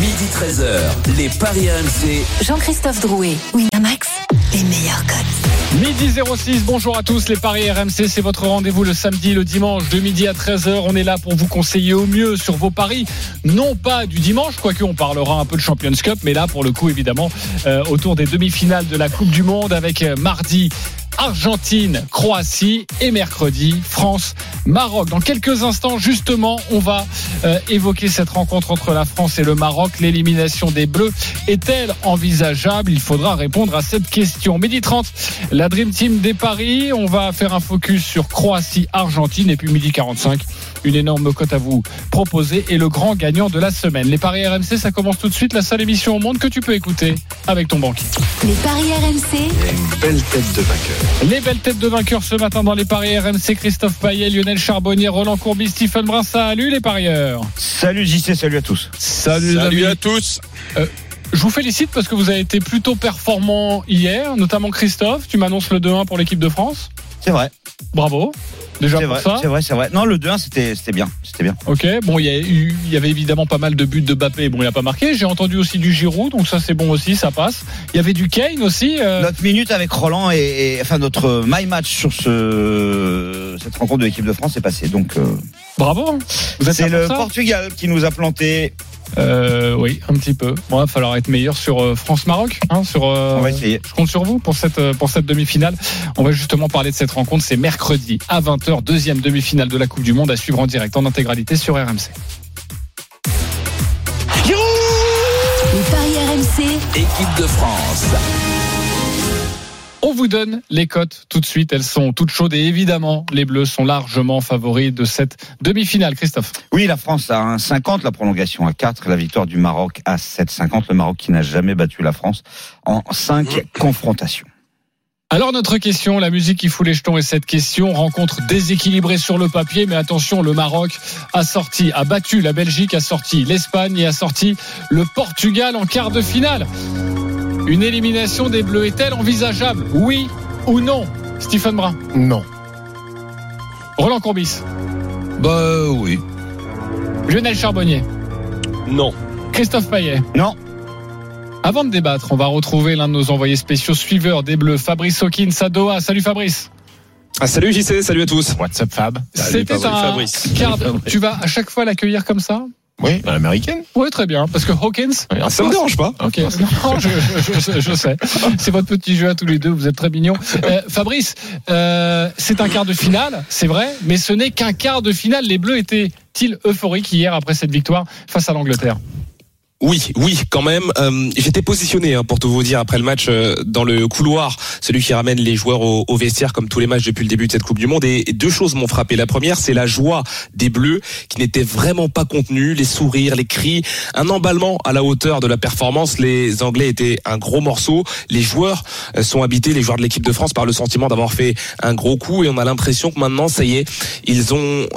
Midi 13h, les Paris RMC. Jean-Christophe Drouet, Winamax, les meilleurs codes. Midi 06, bonjour à tous, les Paris RMC, c'est votre rendez-vous le samedi, le dimanche, de midi à 13h. On est là pour vous conseiller au mieux sur vos paris, non pas du dimanche, quoique on parlera un peu de Champions Cup, mais là, pour le coup, évidemment, euh, autour des demi-finales de la Coupe du Monde avec euh, mardi Argentine, Croatie et mercredi France, Maroc. Dans quelques instants, justement, on va euh, évoquer cette rencontre entre la France et le Maroc. L'élimination des Bleus est-elle envisageable? Il faudra répondre à cette question. Midi 30, la Dream Team des Paris. On va faire un focus sur Croatie, Argentine et puis midi 45 une énorme cote à vous proposer et le grand gagnant de la semaine. Les paris RMC, ça commence tout de suite, la seule émission au monde que tu peux écouter avec ton banquier. Les paris RMC, une belle tête de vainqueur. Les belles têtes de vainqueurs ce matin dans les paris RMC, Christophe Payet, Lionel Charbonnier, Roland Courbis, Stephen Brun. Salut les parieurs. Salut JC, salut à tous. Salut, à tous. Euh, je vous félicite parce que vous avez été plutôt performant hier, notamment Christophe. Tu m'annonces le 2-1 pour l'équipe de France. C'est vrai. Bravo. Déjà pour vrai, ça. c'est vrai, c'est vrai. Non, le 2-1, c'était, c'était bien. C'était bien. Ok, bon, il y, a eu- il y avait évidemment pas mal de buts de Bappé. Bon, il a pas marqué. J'ai entendu aussi du Giroud, donc ça c'est bon aussi, ça passe. Il y avait du Kane aussi. euh, Notre minute avec Roland et, et- enfin notre my match sur ce cette rencontre de l'équipe de France est passée. Donc euh, Bravo. Vous êtes c'est le Portugal qui nous a planté. Euh, oui, un petit peu. Bon, il va falloir être meilleur sur euh, France-Maroc. Hein, sur, euh, On va essayer. Je compte sur vous pour cette, euh, pour cette demi-finale. On va justement parler de cette rencontre. C'est mercredi à 20h, deuxième demi-finale de la Coupe du Monde à suivre en direct en intégralité sur RMC. les paris RMC, Équipe de France. On vous donne les cotes tout de suite. Elles sont toutes chaudes et évidemment, les Bleus sont largement favoris de cette demi-finale. Christophe. Oui, la France a un 50, la prolongation à 4, la victoire du Maroc à 7,50. Le Maroc qui n'a jamais battu la France en 5 confrontations. Alors notre question, la musique qui fout les jetons et cette question rencontre déséquilibrée sur le papier, mais attention, le Maroc a sorti, a battu la Belgique, a sorti l'Espagne et a sorti le Portugal en quart de finale. Une élimination des Bleus est-elle envisageable? Oui ou non? Stephen Brun, Non. Roland Courbis, Bah oui. Lionel Charbonnier, Non. Christophe Payet. Non. Avant de débattre, on va retrouver l'un de nos envoyés spéciaux suiveurs des Bleus, Fabrice Hawkins à Doha. Salut Fabrice. Ah, salut JC, salut à tous. What's up Fab? C'était un Fabrice. Tu vas à chaque fois l'accueillir comme ça? Oui, l'américaine. Oui, très bien, parce que Hawkins. Ah, ça me dérange pas. Ok, non, je, je- je- je sais. C'est votre petit jeu à tous les deux, vous êtes très mignons. Euh, Fabrice, euh, c'est un quart de finale, c'est vrai, mais ce n'est qu'un quart de finale. Les Bleus étaient-ils euphoriques hier après cette victoire face à l'Angleterre? Oui, oui, quand même. Euh, J'étais positionné, hein, pour tout vous dire, après le match euh, dans le couloir, celui qui ramène les joueurs au, vestiaire, comme tous les matchs depuis le début de cette Coupe du Monde. Et, deux choses m'ont frappé. La première, c'est la joie des Bleus, qui n'était vraiment pas contenue, les sourires, les cris, un emballement à la hauteur de la performance. Les Anglais étaient un gros morceau. Les joueurs euh, sont habités, les joueurs de l'équipe de France, par le sentiment d'avoir fait un gros coup. Et on a l'impression que maintenant, ça y est, ils ont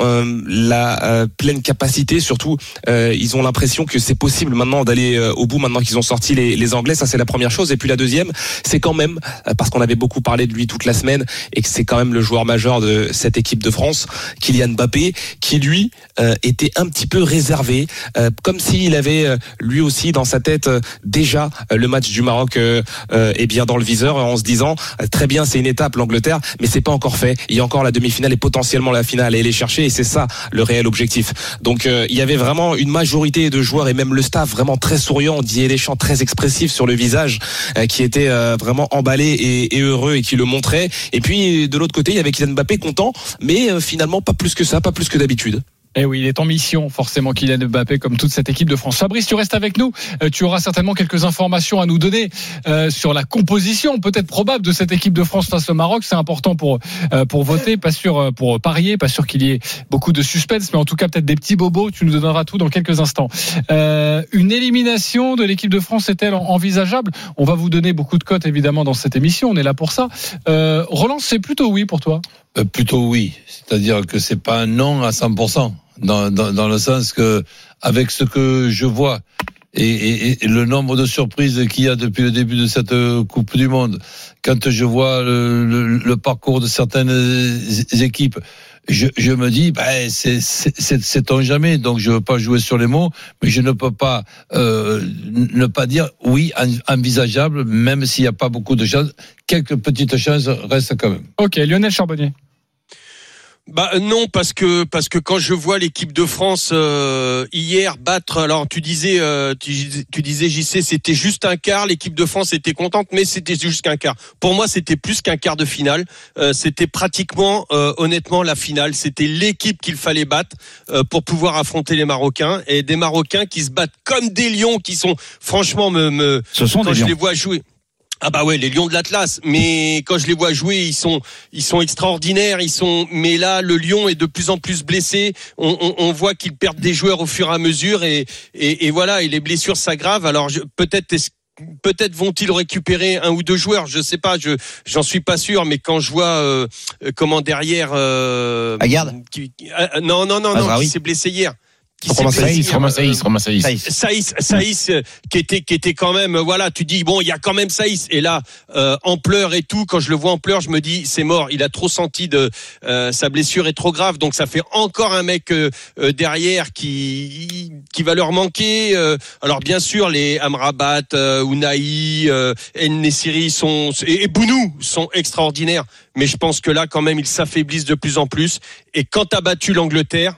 la pleine capacité. Surtout, ils ont l'impression que c'est possible maintenant d'aller euh, au bout maintenant qu'ils ont sorti les, les Anglais. Ça, c'est la première chose. Et puis la deuxième, c'est quand même euh, parce qu'on avait beaucoup parlé de lui toute la semaine et que c'est quand même le joueur majeur de cette équipe de France, Kylian Mbappé, qui lui euh, était un petit peu réservé, euh, comme s'il avait euh, lui aussi dans sa tête euh, déjà euh, le match du Maroc euh, est bien dans le viseur en se disant très bien c'est une étape l'Angleterre mais c'est pas encore fait. Il y a encore la demi-finale et potentiellement la finale à aller chercher et c'est ça le réel objectif. Donc il y avait vraiment une majorité de joueurs et même le staff vraiment très souriant Didier Deschamps très expressif sur le visage qui était vraiment emballé et, et heureux et qui le montrait et puis de l'autre côté il y avait Kylian Mbappé content mais finalement pas plus que ça pas plus que d'habitude Eh oui, il est en mission, forcément, Kylian Mbappé, comme toute cette équipe de France. Fabrice, tu restes avec nous. Euh, tu auras certainement quelques informations à nous donner euh, sur la composition, peut-être probable, de cette équipe de France face au Maroc. C'est important pour euh, pour voter, pas sûr pour parier, pas sûr qu'il y ait beaucoup de suspense, mais en tout cas peut-être des petits bobos. Tu nous donneras tout dans quelques instants. Euh, une élimination de l'équipe de France est-elle envisageable? On va vous donner beaucoup de cotes évidemment dans cette émission. On est là pour ça. Roland, c'est plutôt oui pour toi. Euh, Plutôt oui. C'est-à-dire que c'est pas un non à 100%. Dans, dans, dans le sens que, avec ce que je vois et, et- et le nombre de surprises qu'il y a depuis le début de cette euh, Coupe du Monde, quand je vois le, le- le parcours de certaines é- équipes, je, me dis, ben, c'est c'est-on jamais. Donc je veux pas jouer sur les mots, mais je ne peux pas euh, ne pas dire oui en- envisageable, même s'il n'y a pas beaucoup de chances. Quelques petites chances restent quand même. Ok, Lionel Charbonnier. Bah euh, non parce que parce que quand je vois l'équipe de France euh, hier battre alors tu disais euh, tu, tu disais JC c'était juste un quart l'équipe de France était contente mais c'était juste qu'un quart pour moi c'était plus qu'un quart de finale Euh, c'était pratiquement euh, honnêtement la finale c'était l'équipe qu'il fallait battre euh, pour pouvoir affronter les Marocains et des Marocains qui se battent comme des lions qui sont franchement me, me Ce sont quand des je lions. les vois jouer. Ah bah ouais, les Lions de l'Atlas. Mais quand je les vois jouer, ils sont, ils sont extraordinaires. Ils sont. Mais là, le Lion est de plus en plus blessé. On, on, on voit qu'ils perdent des joueurs au fur et à mesure, et, et, et voilà, et les blessures s'aggravent. Alors peut-être. est-ce- Peut-être vont-ils récupérer un ou deux joueurs, je sais pas, je j'en suis pas sûr, mais quand je vois euh, euh, comment derrière, euh, qui- qui- ah, non non non non, Azraoui. qui s'est blessé hier, qui Romain Saïs, Romain Saïs, Romain Saïs. Saïs. Saïs, Saïs, euh, qui était, qui était quand même, euh, voilà, tu dis bon, il y a quand même Saïs. Et là, euh, en pleurs et tout, quand je le vois en pleurs, je me dis c'est mort. Il a trop senti de euh, sa blessure est trop grave, donc ça fait encore un mec euh, euh, derrière qui qui va leur manquer. euh. alors bien sûr, les Amrabat, euh, Ounaï, euh, El Nessiri sont et, et Bounou sont extraordinaires. Mais je pense que là, quand même, ils s'affaiblissent de plus en plus. Et quand t'as battu l'Angleterre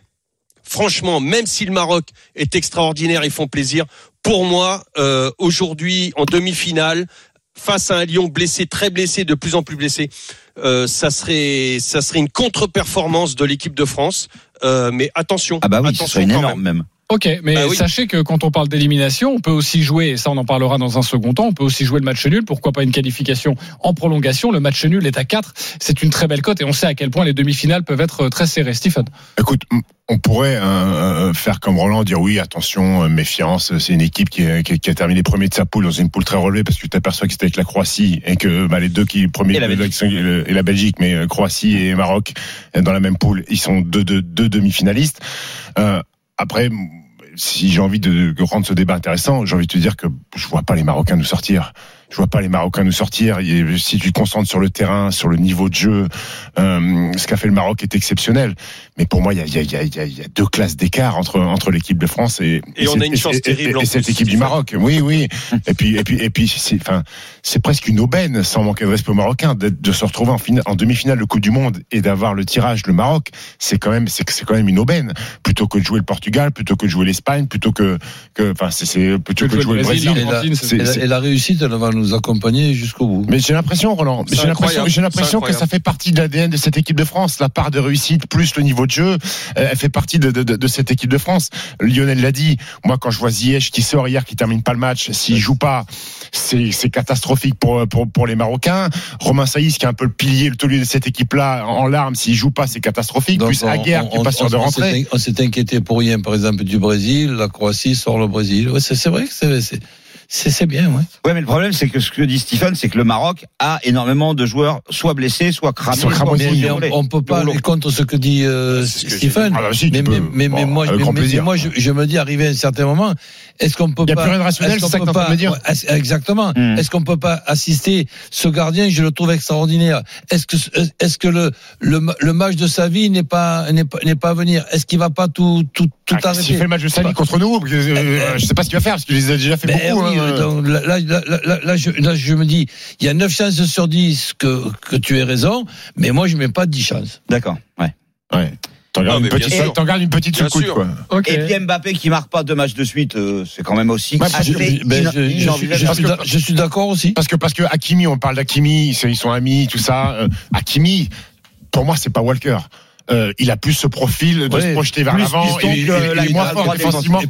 franchement, même si le Maroc est extraordinaire, ils font plaisir. Pour moi, euh, aujourd'hui, en demi-finale, face à un Lyon blessé, très blessé, de plus en plus blessé, euh, ça serait, ça serait une contre-performance de l'équipe de France. Euh, mais attention, Ah bah oui, ce attention serait une quand énorme même. même. Ok, mais Bah oui. sachez que quand on parle d'élimination, on peut aussi jouer, et ça on en parlera dans un second temps, on peut aussi jouer le match nul. Pourquoi pas une qualification en prolongation Le match nul est à 4. C'est une très belle cote et on sait à quel point les demi-finales peuvent être très serrées. Stephen. Écoute, on pourrait euh, euh, faire comme Roland, dire oui, attention, euh, méfiance, c'est une équipe qui, est- qui, qui a terminé premier de sa poule dans une poule très relevée parce que tu t'aperçois que c'était avec la Croatie et que bah, les deux qui premiers Et la Belgique. sont- et la Belgique, mais euh, Croatie et Maroc euh, dans la même poule, ils sont deux, deux, deux demi-finalistes. Euh, après, si j'ai envie de, rendre ce débat intéressant, j'ai envie de te dire que je vois pas les Marocains nous sortir. Je vois pas les Marocains nous sortir. Et si tu te concentres sur le terrain, sur le niveau de jeu, euh, ce qu'a fait le Maroc est exceptionnel. Mais pour moi, il y a, y y y deux classes d'écart entre entre l'équipe de France et Et on cette- a une chance et- et- terrible et cette équipe du. Maroc. Oui, oui. Et puis et puis et puis c'est enfin c'est presque une aubaine, sans manquer de respect aux Marocains, de se retrouver en, finale- en demi-finale de Coupe du Monde et d'avoir le tirage le Maroc. C'est quand même c'est c'est quand même une aubaine plutôt que de jouer le Portugal, plutôt que de jouer l'Espagne, plutôt que que enfin c'est c'est plutôt que de jouer le Brésil. Brésil, l'Argentine, c'est- C'est- Et la, c'est- et la réussite, elle va nous accompagner jusqu'au bout. mais j'ai l'impression, Roland, j'ai l'impression, j'ai que ça fait partie de l'ADN de cette équipe de France. La part de réussite plus le niveau de jeu, euh, elle fait partie de, de, de, de cette équipe de France. Lionel l'a dit. Moi, quand je vois Ziyech qui sort hier, qui termine pas le match, s'il joue pas, c'est catastrophique pour, pour pour les Marocains. Romain Saïs, qui est un peu le pilier, le taulier de cette équipe-là, en larmes, s'il joue pas, c'est catastrophique. Donc, plus on- Aguerre, qui est on- pas sûr de rentrer. s'est- On s'est inquiété pour rien, par exemple, du Brésil. La Croatie sort le Brésil. Ouais, c'est vrai que c'est- c'est bien, ouais. Ouais, mais le problème, c'est que ce que dit Stephen, c'est que le Maroc a énormément de joueurs soit blessés, soit cramés. Soit cramés, soit Mais, on, on peut pas aller contre ce que dit euh, Stephen. Ah bah si, tu mais, peux. mais, mais, mais Bon, mais- moi je, je me dis, arrivé à un certain moment, est-ce qu'on peut Il y a pas plus rien de rationnel, c'est ça que me dire Exactement. Hmm. Est-ce qu'on peut pas assister ce gardien Je le trouve extraordinaire. Est-ce que est-ce que le le, le match de sa vie n'est pas n'est pas pas à venir? Est-ce qu'il va pas tout tout tout Ah, arrêter? S'il fait le match de sa vie contre nous, euh, je sais pas ce qu'il va faire parce qu'il les a déjà fait Ben beaucoup. Hein. donc là, là, là, je, là, je me dis, il y a 9 chances sur 10 que, que tu aies raison, mais moi, je mets pas 10 chances. D'accord. Ouais. Ouais. T'en gardes mais une petite, sûr. quoi. Ok. Et puis Mbappé qui marque pas deux matchs de suite, euh, c'est quand même aussi Ouais, assez Je, ben, je- je suis- je d'accord aussi. Parce que parce que Hakimi, on parle d'Hakimi, ils sont- ils sont amis, tout ça. Euh, Hakimi, pour moi, c'est pas Walker. Euh, il a plus ce profil de Ouais, se projeter vers l'avant et, et- et est moins fort défensive. défensivement Et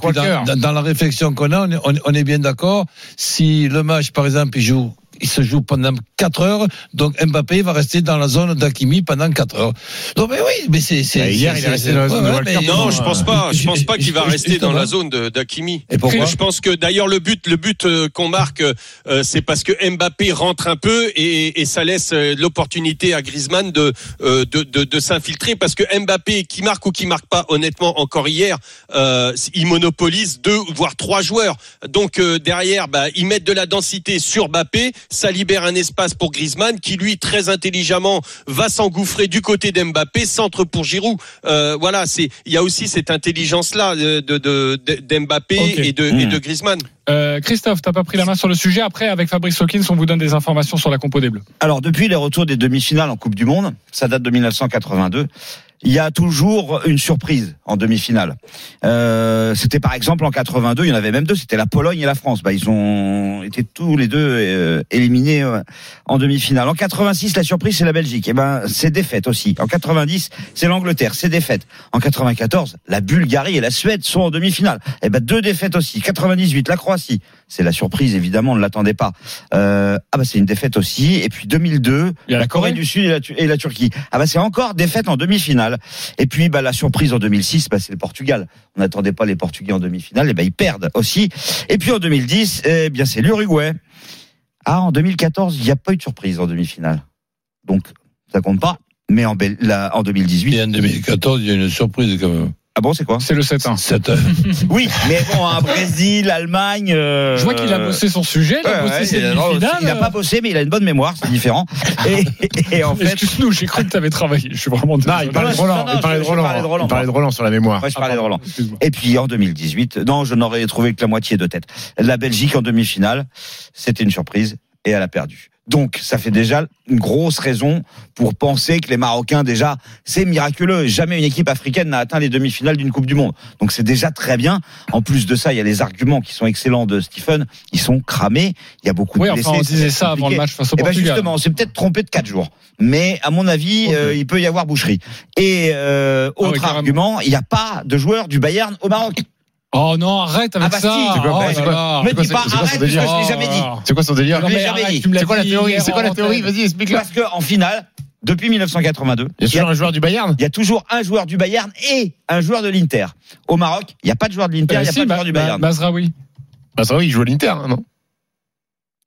dans, dans- la réflexion qu'on a, on est, on, on est bien d'accord. Si le match, par exemple, il joue, il se joue pendant 4 heures. Donc Mbappé va rester dans la zone d'Akimi pendant 4 heures. Donc, mais oui, mais c'est. Bah, hier, il est resté dans la zone de ouais, Walker. mais- Non, je pense pas. Je pense pas qu'il va rester dans la zone de- d'Akimi. Et pourquoi Je pense que d'ailleurs le but, le but euh, qu'on marque, euh, c'est parce que Mbappé rentre un peu et, et ça laisse euh, l'opportunité à Griezmann de de, de, de s'infiltrer parce que Mbappé qui marque ou qui marque pas, honnêtement encore hier, euh, il monopolise deux voire trois joueurs. Donc euh, derrière, bah, ils mettent de la densité sur Mbappé, ça libère un espace pour Griezmann qui lui très intelligemment va s'engouffrer du côté d'Mbappé, centre pour Giroud. Euh, voilà, c'est il y a aussi cette intelligence là de de- de- d'Mbappé et de et de Griezmann. Euh, Christophe, t'as pas pris la main sur le sujet. Après, avec Fabrice Hawkins, on vous donne des informations sur la compo des Bleus. Alors depuis les retours des demi-finales en Coupe du Monde, ça date de 1982. Il y a toujours une surprise en demi-finale. Euh, c'était par exemple en 82, il y en avait même deux, c'était la Pologne et la France. Bah, ils ont été tous les deux euh, éliminés euh, en demi-finale. En 86, la surprise c'est la Belgique. Et ben c'est défaite aussi. En 90, c'est l'Angleterre, c'est défaite. En 94, la Bulgarie et la Suède sont en demi-finale. Et ben deux défaites aussi. 98, la Croatie, c'est la surprise évidemment, on ne l'attendait pas. Euh, ah bah c'est une défaite aussi. Et puis 2002, Il y a la la Corée Corée du Sud et la, Tu- et la Turquie. Ah bah c'est encore défaite en demi-finale. Et puis bah la surprise en 2006, bah c'est le Portugal. On n'attendait pas les Portugais en demi-finale, et ben ils perdent aussi. Et puis en 2010, eh bien c'est l'Uruguay. Ah en 2014, il n'y a pas eu de surprise en demi-finale. Donc ça compte pas. Mais en, en 2018, Et en 2014, il y a une surprise quand même. Ah bon c'est quoi? C'est le 7-1. Cette- Oui, mais bon, un Brésil, Allemagne. euh, Je vois qu'il a bossé son sujet, il a Ouais, bossé ouais, ses il a- non, demi-finales. il a pas bossé, mais il a une bonne mémoire, c'est différent. Et, et en fait, Excuse-nous, j'ai cru que tu avais travaillé. Je suis vraiment Non, désolé. il parlait de Roland. Il parlait de Roland. Roland. Il parlait de Roland sur la mémoire. moi je parlais de Roland. Excuse-moi. Et puis en 2018, non, je n'aurais trouvé que la moitié de tête. La Belgique en demi-finale, c'était une surprise et elle a perdu. Donc ça fait déjà une grosse raison pour penser que les Marocains déjà c'est miraculeux. Jamais une équipe africaine n'a atteint les demi-finales d'une Coupe du Monde. Donc c'est déjà très bien. En plus de ça, il y a les arguments qui sont excellents de Stephen. Ils sont cramés. Il y a beaucoup Oui, de blessés. enfin, on disait ça avant le match face au Eh ben Portugal. justement, on s'est peut-être trompé de quatre jours. Mais à mon avis, euh, il peut y avoir boucherie. Et euh, Ah oui, autre argument, il n'y a pas de joueurs du Bayern au Maroc. Oh non, arrête avec Ah bah ça. si, c'est quoi, Oh bah, quoi là. Me dis pas arrête parce que délire je l'ai jamais dit. C'est quoi son délire Je l'ai jamais dit. C'est quoi la théorie C'est quoi la théorie. Vas-y, explique-la. Parce qu'en finale, depuis 1982, Il y a il y, toujours a, un joueur du Bayern il y a toujours un joueur du Bayern et un joueur de l'Inter. Au Maroc, il n'y a pas de joueur de l'Inter, il n'y a si, pas de bah, joueur du bah, Bayern. Mazraoui. Bah, va, il joue à l'Inter, hein, non?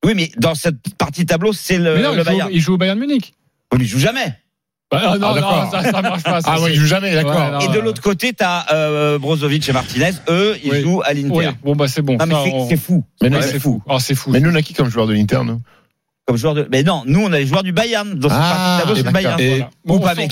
Oui, mais dans cette partie tableau, c'est le, Mais non, le il joue, Bayern. il joue au Bayern Munich. On lui joue jamais. Bah, ah, non, Ah, non, ça, ça marche pas. ça, Ah oui, c'est- il joue jamais, d'accord. Et de l'autre côté, t'as euh, Brozovic et Martinez. Eux, ils Oui. jouent à l'Inter. Oui, bon bah c'est bon. Non, mais c'est- on- fou. Mais nous, Ouais, c'est fou. Oh, c'est fou. Mais nous, on a qui comme joueur de l'Inter, nous? Comme joueur de. Mais non, nous, on a les joueurs du Bayern. Dans cette Ah, tableau, c'est le. Bayern. Et- Voilà. Bon, amis,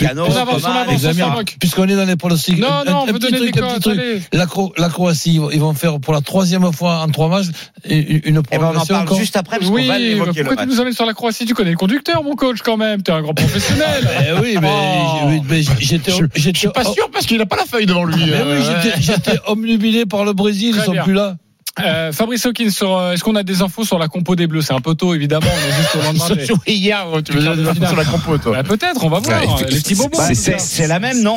s'en moque. puisqu'on est dans les pronostics. Non, un- non, on un veut donner truc, un truc. Allez. La, Cro- la Croatie, ils vont faire pour la troisième fois en trois matchs une Eh ben, on en prolongation parle juste après, parce qu'on Oui, va bah, pourquoi tu match. nous amènes sur la Croatie? Tu connais le conducteur, mon coach, quand même. T'es un grand professionnel. Eh oui, mais, Oh. mais j'étais, Je suis pas sûr parce qu'il a pas la feuille devant lui. Mais euh, oui, j'étais, j'étais omnubilé par le Brésil, ils sont plus là. Euh, Fabrice Hawkins, sur, euh, est-ce qu'on a des infos sur la compo des Bleus? C'est un peu tôt, évidemment. On est juste au lendemain. des- joués hier, tu veux dire finale. sur la compo, toi. Bah, Peut-être, on va voir. Ouais, les petits bobos. C'est- c'est c'est la même, non?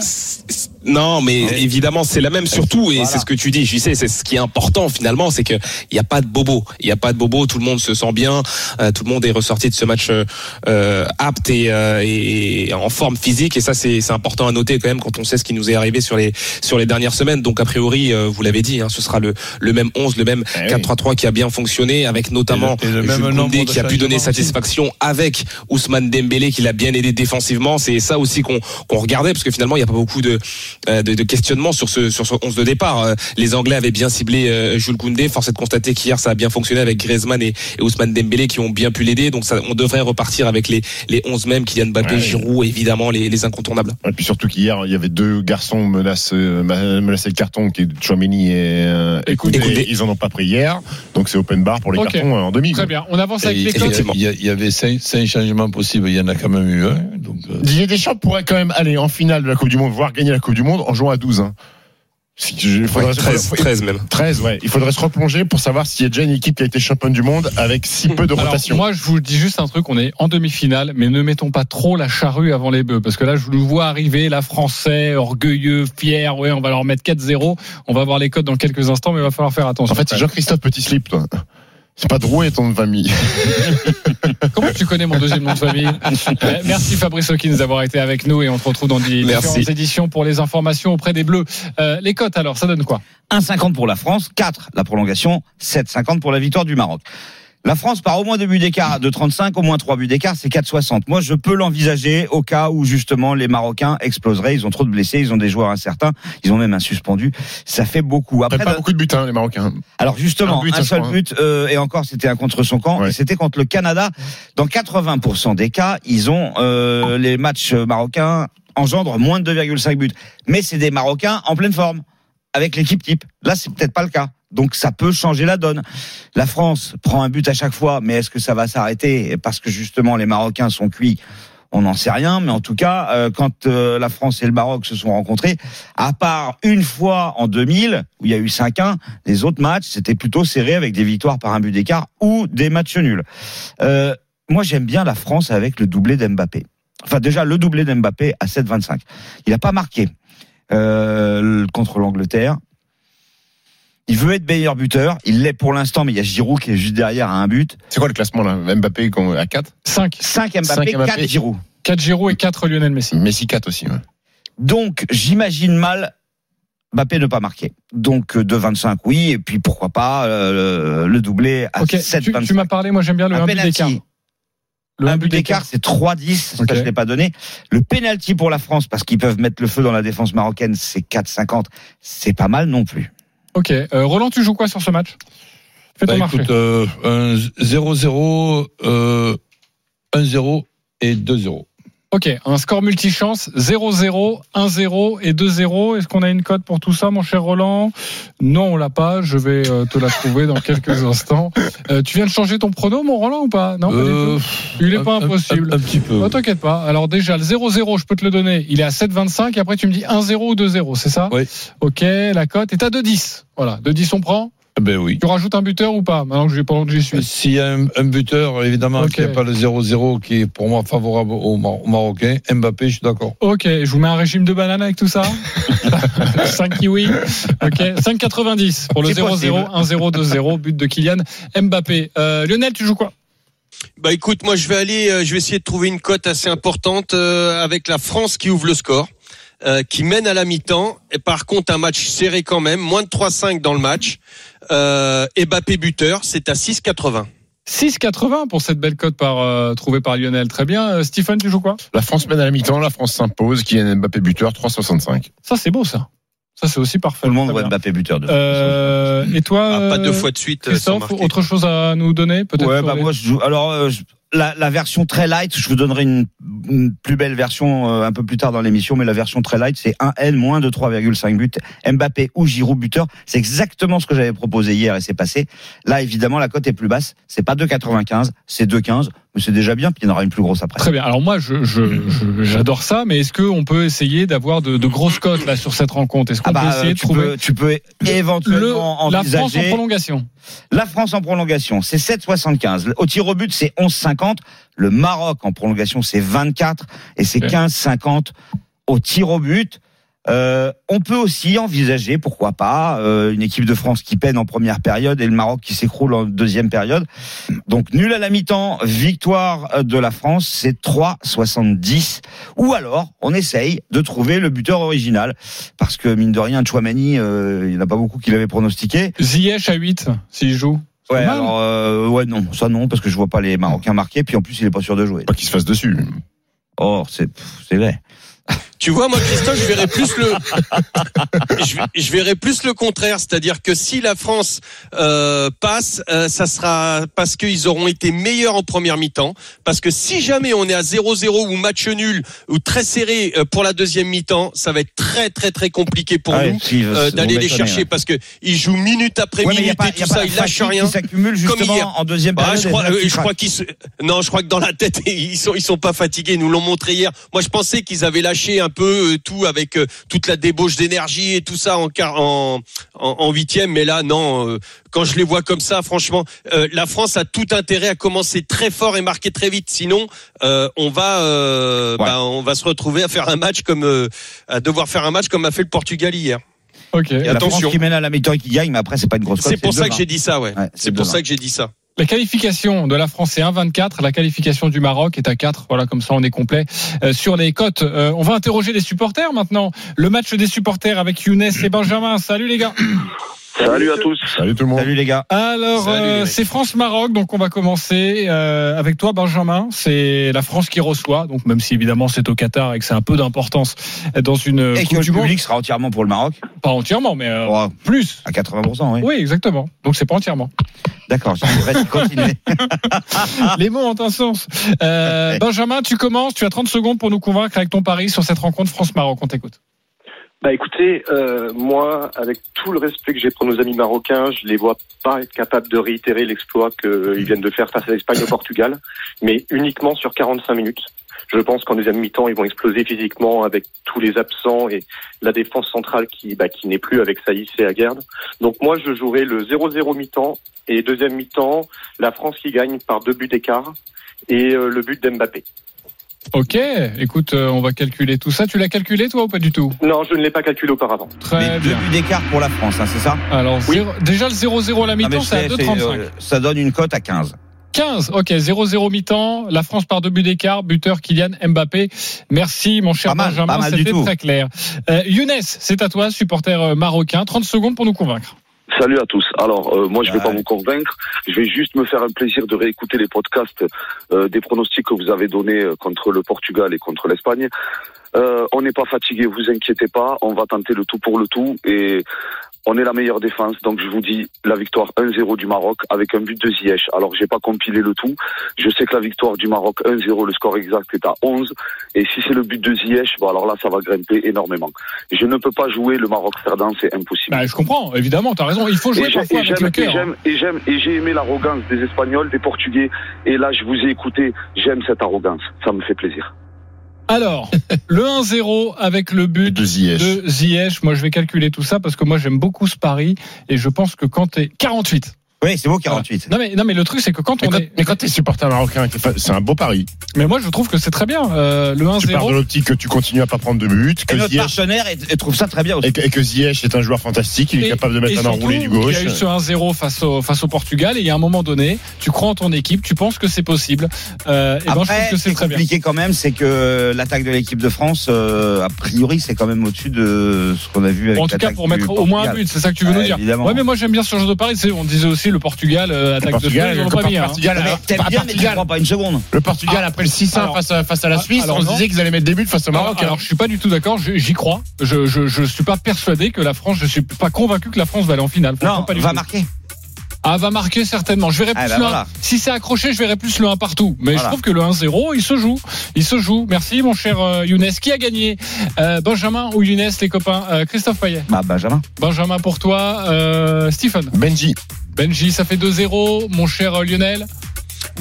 Non, mais évidemment, c'est la même surtout, et Voilà. c'est ce que tu dis, je sais, c'est ce qui est important finalement, c'est que il n'y a pas de bobo, il n'y a pas de bobo, tout le monde se sent bien, euh, tout le monde est ressorti de ce match euh, apte et, euh, et en forme physique, et ça c'est important à noter quand même quand on sait ce qui nous est arrivé sur les sur les dernières semaines. Donc a priori, euh, vous l'avez dit, hein, ce sera le le même 11, le même Eh oui. 4-3-3 qui a bien fonctionné, avec notamment Et le- et le Jules même Koundé qui a pu donner aussi. satisfaction avec Ousmane Dembélé qui l'a bien aidé défensivement. C'est ça aussi qu'on qu'on regardait parce que finalement il n'y a pas beaucoup de, de, de questionnements sur ce sur ce 11 de départ. Euh, Les Anglais avaient bien ciblé euh, Jules Koundé. Force est de constater qu'hier ça a bien fonctionné avec Griezmann et, et Ousmane Dembélé qui ont bien pu l'aider. Donc ça, on devrait repartir avec les les 11 mêmes Kylian Mbappé, Ouais. Giroud évidemment les, les incontournables. Et puis surtout qu'hier, il y avait deux garçons menacés, euh, menacés de carton, qui est Chouameni et, euh, et Koundé. Koundé. Ils en ont pas pris hier, donc c'est open bar pour les cartons euh, en demi. Très bien. On avance avec Et les il y, a- il y avait cinq, cinq changements possibles, il y en a quand même eu un. Donc, euh, Didier Deschamps pourrait quand même aller en finale de la Coupe du Monde, voire gagner la Coupe du Monde en jouant à 12. Hein. Si, il faudrait- Ouais, 13, 13 même. 13, ouais. Il faudrait se replonger pour savoir s'il y a déjà une équipe qui a été championne du monde avec si peu de Alors, rotation. moi, je vous dis juste un truc. On est en demi-finale, mais ne mettons pas trop la charrue avant les bœufs. Parce que là, je vous vois arriver, là, français, orgueilleux, fier. Ouais, on va leur mettre 4-0. On va voir les codes dans quelques instants, mais il va falloir faire attention. en fait, c'est Jean-Christophe Petit Slip, toi. C'est pas Drouet ton nom de famille. Comment tu connais mon deuxième nom de famille Euh, Merci Fabrice Hawkins d'avoir été avec nous et on te retrouve dans des Merci. différentes éditions pour les informations auprès des Bleus. Euh, les cotes alors, ça donne quoi? 1,50 pour la France, 4 la prolongation, 7,50 pour la victoire du Maroc. La France par au moins deux buts d'écart de 35, au moins trois buts d'écart, c'est 4,60. Moi, je peux l'envisager au cas où justement les Marocains exploseraient. Ils ont trop de blessés, ils ont des joueurs incertains, ils ont même un suspendu. Ça fait beaucoup. Après, pas beaucoup de buts, hein, les Marocains. alors justement, Un but, un, je seul crois, hein. but, euh, et encore c'était un contre son camp, Ouais. c'était contre le Canada. Dans 80% des cas, ils ont euh, les matchs marocains engendrent moins de 2,5 buts. Mais c'est des Marocains en pleine forme, avec l'équipe type. Là, c'est peut-être pas le cas. Donc ça peut changer la donne. La France prend un but à chaque fois, mais est-ce que ça va s'arrêter? Parce que justement les Marocains sont cuits. On n'en sait rien, mais en tout cas, euh, quand euh, la France et le Maroc se sont rencontrés, à part une fois en 2000 où il y a eu 5-1, les autres matchs c'était plutôt serré avec des victoires par un but d'écart ou des matchs nuls. Euh, moi, j'aime bien la France avec le doublé d'Mbappé. Enfin, déjà le doublé d'Mbappé à 7,25. Il n'a pas marqué euh, contre l'Angleterre. Il veut être meilleur buteur. Il l'est pour l'instant, mais il y a Giroud qui est juste derrière à un but. C'est quoi le classement là Mbappé à 4 5. 5 Mbappé, Cinq Mbappé. 4 Giroud. 4 Giroud et 4 Lionel Messi. Messi 4 aussi. Ouais. Donc, j'imagine mal Mbappé ne pas marquer. Donc, euh, 2,25 oui, et puis pourquoi pas euh, le, doublé à Ok, tu, 7,25. tu m'as parlé, moi j'aime bien le Un 1 but d'écart. penalty. Le un but d'écart, c'est 3-10. Ça, Ok. je l'ai pas donné. Le penalty pour la France, parce qu'ils peuvent mettre le feu dans la défense marocaine, c'est 4,50. C'est pas mal non plus. Ok, euh, Roland, tu joues quoi sur ce match? Fais ton Bah, marché. écoute, euh, un 0-0, euh, 1-0 et 2-0. Ok, un score multichance 0-0, 1-0 et 2-0. Est-ce qu'on a une cote pour tout ça, mon cher Roland? Non, on l'a pas. Je vais euh, te la trouver dans quelques instants. Euh, tu viens de changer ton prono, mon Roland, ou pas? Non, pas du Euh, tout. Il est un- pas un- impossible. Un, un petit peu. Oh, T'inquiète pas. Alors déjà, le 0-0, je peux te le donner. Il est à 7,25 et après tu me dis 1-0 ou 2-0, c'est ça? Oui. Ok, la cote est à 2-10. Voilà, 2-10 on prend. Eh Ben oui. Tu rajoutes un buteur ou pas Maintenant que j'ai pendant que j'y suis? S'il y a un, un buteur, évidemment, Ok. qu'il n'y a pas le 0-0 qui est pour moi favorable aux, Mar- aux Marocains, Mbappé, je suis d'accord. Ok, je vous mets un régime de banane avec tout ça? 5 kiwis. Ok, 5,90 pour le C'est 0-0, possible. 1-0, 2-0, but de Kylian Mbappé. Euh, Lionel, tu joues quoi? Bah écoute, moi je vais aller, euh, je vais essayer de trouver une cote assez importante euh, avec la France qui ouvre le score, euh, qui mène à la mi-temps. Et par contre un match serré quand même, moins de 3-5 dans le match. Euh, et Mbappé buteur, c'est à 6,80. 6,80 pour cette belle cote par, euh, trouvée par Lionel. Très bien. Euh, Stephen, tu joues quoi? La France mène à la mi-temps, la France s'impose, Kylian Mbappé buteur 3,65. Ça, c'est beau, ça. Ça, c'est aussi parfait. Tout le monde voit. Mbappé buteur de Euh, et toi Ah, pas euh, deux fois de suite euh, Christophe, autre chose à nous donner peut-être Ouais, bah les- moi je joue. Alors euh, je- la, version très light, je vous donnerai une, plus belle version euh, un peu plus tard dans l'émission, mais la version très light, c'est 1 N moins de 3,5 buts. Mbappé ou Giroud buteur, c'est exactement ce que j'avais proposé hier et c'est passé. Là évidemment la cote est plus basse, c'est pas 2,95, c'est 2,15, mais c'est déjà bien. Puis il y en aura une plus grosse après. Très bien. Alors moi, je, j'adore ça, mais est-ce qu'on peut essayer d'avoir de, de grosses cotes là sur cette rencontre? Est-ce qu'on Ah bah, peut essayer euh, de trouver peux, tu peux le, éventuellement la France en envisager prolongation La France en prolongation, c'est 7,75. Au tir au but, c'est 11,50. Le Maroc en prolongation, c'est 24 et c'est Ouais. 15,50 au tir au but. Euh, on peut aussi envisager, pourquoi pas, euh, une équipe de France qui peine en première période et le Maroc qui s'écroule en deuxième période. Donc nul à la mi-temps, victoire de la France, c'est 3,70. Ou alors, on essaye de trouver le buteur original, parce que mine de rien, Chouamani, euh, il n'y en a pas beaucoup qui l'avaient pronostiqué. Ziyech à 8, s'il joue. Ouais, alors, euh, ouais, non, ça non, parce que je vois pas les Marocains marquer, puis en plus, il est pas sûr de jouer. Pas qu'il se fasse dessus. Oh, c'est, c'est vrai. Tu vois, moi, Christophe, je verrais plus le, je, je verrais plus le contraire, c'est-à-dire que si la France euh, passe, euh, ça sera parce qu'ils auront été meilleurs en première mi-temps. Parce que si jamais on est à 0-0 ou match nul ou très serré euh, pour la deuxième mi-temps, ça va être très très très compliqué pour Ah nous si, euh, d'aller les chercher ouais. parce que ils jouent minute après Ouais, minute pas, et tout ça, ils lâchent rien. qui s'accumule justement hier. en deuxième Bah, période. je crois, là, tu je crois craques. qu'ils se... non, je crois que dans la tête ils sont ils sont pas fatigués. Ils nous l'ont montré hier. Moi, je pensais qu'ils avaient lâché un peu euh, tout avec euh, toute la débauche d'énergie et tout ça en en en huitième. Mais là, non. euh, quand je les vois comme ça, franchement, euh, la France a tout intérêt à commencer très fort et marquer très vite. Sinon, euh, on va euh, Ouais. bah, on va se retrouver à faire un match comme euh, à devoir faire un match comme a fait le Portugal hier. Ok. La attention. France qui mène à la mi-temps et qui gagne, mais après, c'est pas une grosse. C'est pour ça que j'ai dit ça, ouais. Ouais, c'est pour ça que j'ai dit ça. La qualification de la France est 1,24. La qualification du Maroc est à 4. Voilà, comme ça, on est complet euh, sur les cotes. Euh, on va interroger les supporters maintenant. Le match des supporters avec Younes et Benjamin. Salut les gars. Salut à tous. Salut tout le monde. Salut les gars. Alors, euh, c'est France-Maroc, donc on va commencer euh, avec toi, Benjamin. C'est la France qui reçoit, donc même si évidemment c'est au Qatar et que c'est un peu d'importance dans une Et que du Monde, public sera entièrement pour le Maroc. pas entièrement, mais euh, Oh, plus. à 80%, oui. Oui, exactement. Donc c'est pas entièrement. D'accord, je continuer. Les mots ont un sens. Euh, Benjamin, tu commences. Tu as 30 secondes pour nous convaincre avec ton pari sur cette rencontre France-Maroc. On t'écoute. Bah écoutez, euh, moi, avec tout le respect que j'ai pour nos amis marocains, je les vois pas être capables de réitérer l'exploit qu'ils viennent de faire face à l'Espagne au Portugal, mais uniquement sur 45 minutes. Je pense qu'en deuxième mi-temps, ils vont exploser physiquement avec tous les absents et la défense centrale qui, bah, qui n'est plus avec Saïs et Aguerd. Donc moi, je jouerai le 0-0 mi-temps et deuxième mi-temps, la France qui gagne par deux buts d'écart et euh, le but d'Mbappé. Ok. Écoute, euh, on va calculer tout ça. Tu l'as calculé toi ou pas du tout? Non, je ne l'ai pas calculé auparavant. Très Mais deux bien. buts d'écart pour la France, hein, c'est ça? Alors Oui. zéro- déjà le 0-0 à la Ah, mi-temps, c'est à sais, 2,35. euh, Ça donne une cote à 15. 15, ok, 0-0 mi-temps, la France par deux buts d'écart, buteur Kylian Mbappé. Merci mon cher mal, Benjamin, c'était très clair. Euh, Younes, c'est à toi, supporter euh, marocain, 30 secondes pour nous convaincre. Salut à tous. Alors, euh, moi, je vais Ouais. pas vous convaincre. Je vais juste me faire un plaisir de réécouter les podcasts euh, des pronostics que vous avez donnés euh, contre le Portugal et contre l'Espagne. Euh, on n'est pas fatigué, vous inquiétez pas. On va tenter le tout pour le tout et on est la meilleure défense. Donc, je vous dis la victoire 1-0 du Maroc avec un but de Ziyech. Alors, j'ai pas compilé le tout. Je sais que la victoire du Maroc 1-0, le score exact est à 11. Et si c'est le but de Ziyech, bon, alors là, ça va grimper énormément. Je ne peux pas jouer le Maroc perdant, c'est impossible. Bah, je comprends, évidemment, tu as raison, il faut jouer Et parfois et avec j'aime- le cœur. Et j'aime, et j'aime, et j'ai aimé l'arrogance des Espagnols, des Portugais. Et là, je vous ai écouté. J'aime cette arrogance. Ça me fait plaisir. Alors, le 1-0 avec le but De Ziyech. de Ziyech, moi je vais calculer tout ça parce que moi j'aime beaucoup ce pari et je pense que quand t'es 48. Oui, c'est beau, 48. Non mais non mais le truc c'est que quand Mais on quand, est mais quand t'es supporter marocain, c'est un beau pari. mais moi je trouve que c'est très bien euh, le Tu pars de 1-0 l'optique que tu continues à pas prendre de but, Et que notre Ziyech, partenaire est- et trouve ça très bien aussi. et que, et que Ziyech est un joueur fantastique, il est Et- capable de et mettre un surtout, enroulé du Il gauche. y a eu ce 1-0 face au, face au Portugal et il y a un moment donné, tu crois en ton équipe, tu penses que c'est possible. Euh, et ben, je trouve Après, que ce qui c'est est très bien. compliqué quand même, c'est que l'attaque de l'équipe de France, euh, a priori, c'est quand même au-dessus de ce qu'on a vu avec En tout cas, pour mettre au moins un but, c'est ça que tu veux nous dire. Ouais, mais moi j'aime bien ce genre de pari. On disait aussi le Portugal euh, Le attaque Portugal, de le Suisse, ils ont pas mis, hein. Portugal, Mais alors, T'aimes pas bien, mais tu Portugal. crois pas une seconde. Le Portugal, après le 6-1 Alors- face, à, face à la Suisse, alors on se non. disait qu'ils allaient mettre des buts face au Alors, Maroc. alors, hein. je suis pas du tout d'accord. je- J'y crois. Je, je, je suis pas persuadé que la France. Je suis pas convaincu que la France va aller en finale. Franchement, Non, pas du va tout. marquer. Ah, va marquer certainement. Je plus Ah, bah le 1. voilà. Si c'est accroché, je verrais plus le 1 partout. Mais je trouve que le 1-0, il se joue. Il se joue. Merci, mon cher euh, Younes. Qui a gagné? Euh, Benjamin ou Younes, les copains? Euh, Christophe Payet. Bah, Benjamin. Benjamin pour toi. Euh, Stephen. Benji. Benji, ça fait 2-0. Mon cher Lionel.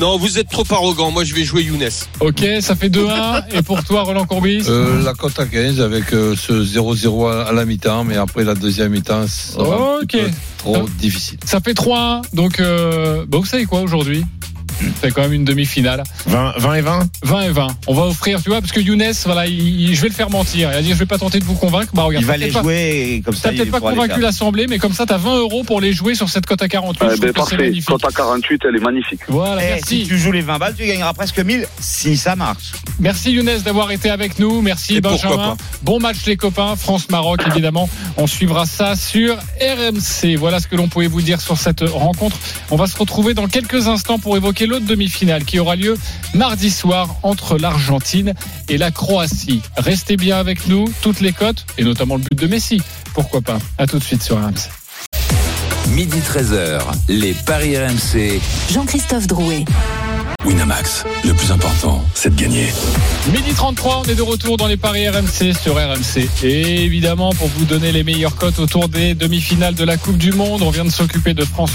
Non, vous êtes trop arrogant. Moi, je vais jouer Younes. Ok, ça fait 2-1. Et pour toi, Roland Courbis Euh, la cote à 15 avec euh, ce 0-0 à, à la mi-temps, mais après la deuxième mi-temps, ça sera un petit Ok. peu trop difficile. Ça fait 3-1. Donc, euh, bah, vous savez quoi aujourd'hui? C'est quand même une demi-finale. 20, 20 et 20 20 et 20. On va offrir, tu vois, parce que Younes, voilà, il- il- je vais le faire mentir. Il a dit, je vais pas tenter de vous convaincre. Bah, regarde, Il va les peut-être pas- jouer comme ça, T'as peut-être pas convaincu l'Assemblée, mais comme ça, t'as 20 euros pour les jouer sur cette cote à 48. Eh je ben, trouve que c'est parfait. Quand à 48, elle est magnifique. Voilà, Eh, merci. si tu joues les 20 balles, tu gagneras presque 1000 si ça marche. Merci Younes d'avoir été avec nous. Merci Et Benjamin. Bon match les copains. France-Maroc évidemment. On suivra ça sur RMC. Voilà ce que l'on pouvait vous dire sur cette rencontre. On va se retrouver dans quelques instants pour évoquer l'autre demi-finale qui aura lieu mardi soir entre l'Argentine et la Croatie. Restez bien avec nous. Toutes les cotes et notamment le but de Messi. Pourquoi pas? À tout de suite sur RMC. Midi 13h, les Paris RMC. Jean-Christophe Drouet. Winamax, le plus important, c'est de gagner. Midi 33, on est de retour dans les paris RMC sur RMC. Et évidemment, pour vous donner les meilleures cotes autour des demi-finales de la Coupe du Monde, on vient de s'occuper de France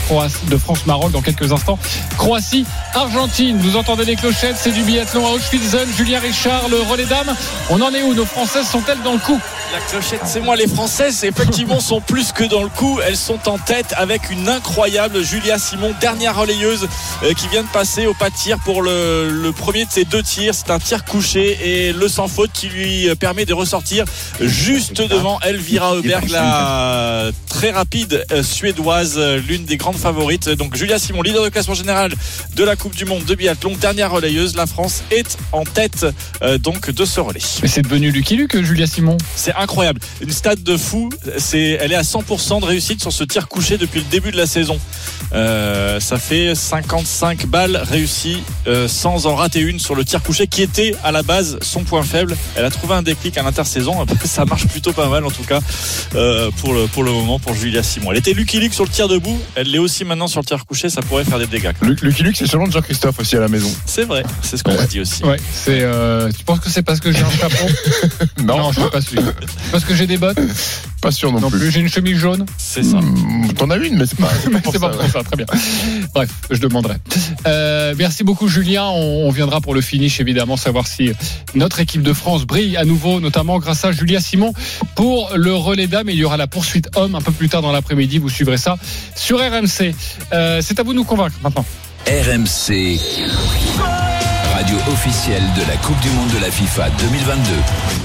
de France Maroc dans quelques instants. Croatie, Argentine. Vous entendez les clochettes, c'est du biathlon à Auschwitz. Julien Richard, le relais dames. On en est où? Nos Françaises sont-elles dans le coup? La clochette, c'est moi. Les Françaises, effectivement, sont plus que dans le coup. Elles sont en tête avec une incroyable Julia Simon, dernière relayeuse euh, qui vient de passer au pas de tir pour le, le premier de ses deux tirs. C'est un tir couché et le sans faute qui lui permet de ressortir juste devant Elvira Auberg, la très rapide euh, suédoise, euh, l'une des grandes favorites. Donc Julia Simon, leader de classement général de la Coupe du Monde de biathlon, dernière relayeuse. La France est en tête euh, donc de ce relais. Mais c'est devenu Lucky Luke, Julia Simon. C'est incroyable. Une stade de fou. C'est, elle est à 100% de réussite sur ce tir couché depuis le début de la saison. Euh, ça fait 55 balles réussies euh, sans en rater une sur le tir couché qui était à la base son point faible. Elle a trouvé un déclic à l'intersaison. Ça marche plutôt pas mal en tout cas euh, pour, le, pour le moment pour Julia Simon. Elle était Lucky Luke sur le tir debout. Elle l'est aussi maintenant sur le tir couché. Ça pourrait faire des dégâts. Lu- Lucky Luke, c'est selon Jean-Christophe aussi à la maison. C'est vrai. C'est ce qu'on m'a dit aussi. Ouais, c'est. euh, tu penses que c'est parce que j'ai un chapeau? Non, je suis pas sûr. Parce que j'ai des bottes pas sûr non, Non plus. J'ai une chemise jaune. C'est ça. Hmm, T'en as une, mais c'est pas. C'est ça, pas pour ça, très bien. Bref, je demanderai. Euh, merci beaucoup Julien. On, on viendra pour le finish évidemment savoir si notre équipe de France brille à nouveau, notamment grâce à Julia Simon pour le relais dames. Il y aura la poursuite homme un peu plus tard dans l'après-midi. Vous suivrez ça sur RMC. Euh, c'est à vous de nous convaincre maintenant. RMC, radio officielle de la Coupe du Monde de la FIFA 2022.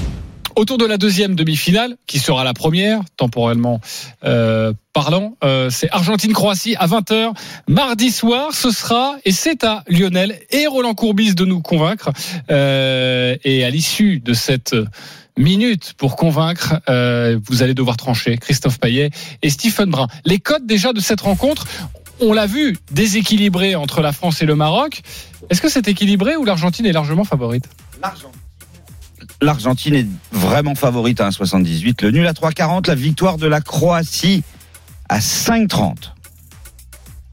Autour de la deuxième demi-finale, qui sera la première, temporellement euh, parlant, euh, c'est Argentine-Croatie à 20h. Mardi soir, ce sera, et c'est à Lionel et Roland Courbis de nous convaincre. Euh, et à l'issue de cette minute pour convaincre, euh, vous allez devoir trancher Christophe Payet et Stephen Brun. Les codes déjà de cette rencontre, on l'a vu, déséquilibré entre la France et le Maroc. Est-ce que c'est équilibré ou l'Argentine est largement favorite? L'Argentine est vraiment favorite à 1,78. Le nul à 3,40. La victoire de la Croatie à 5,30.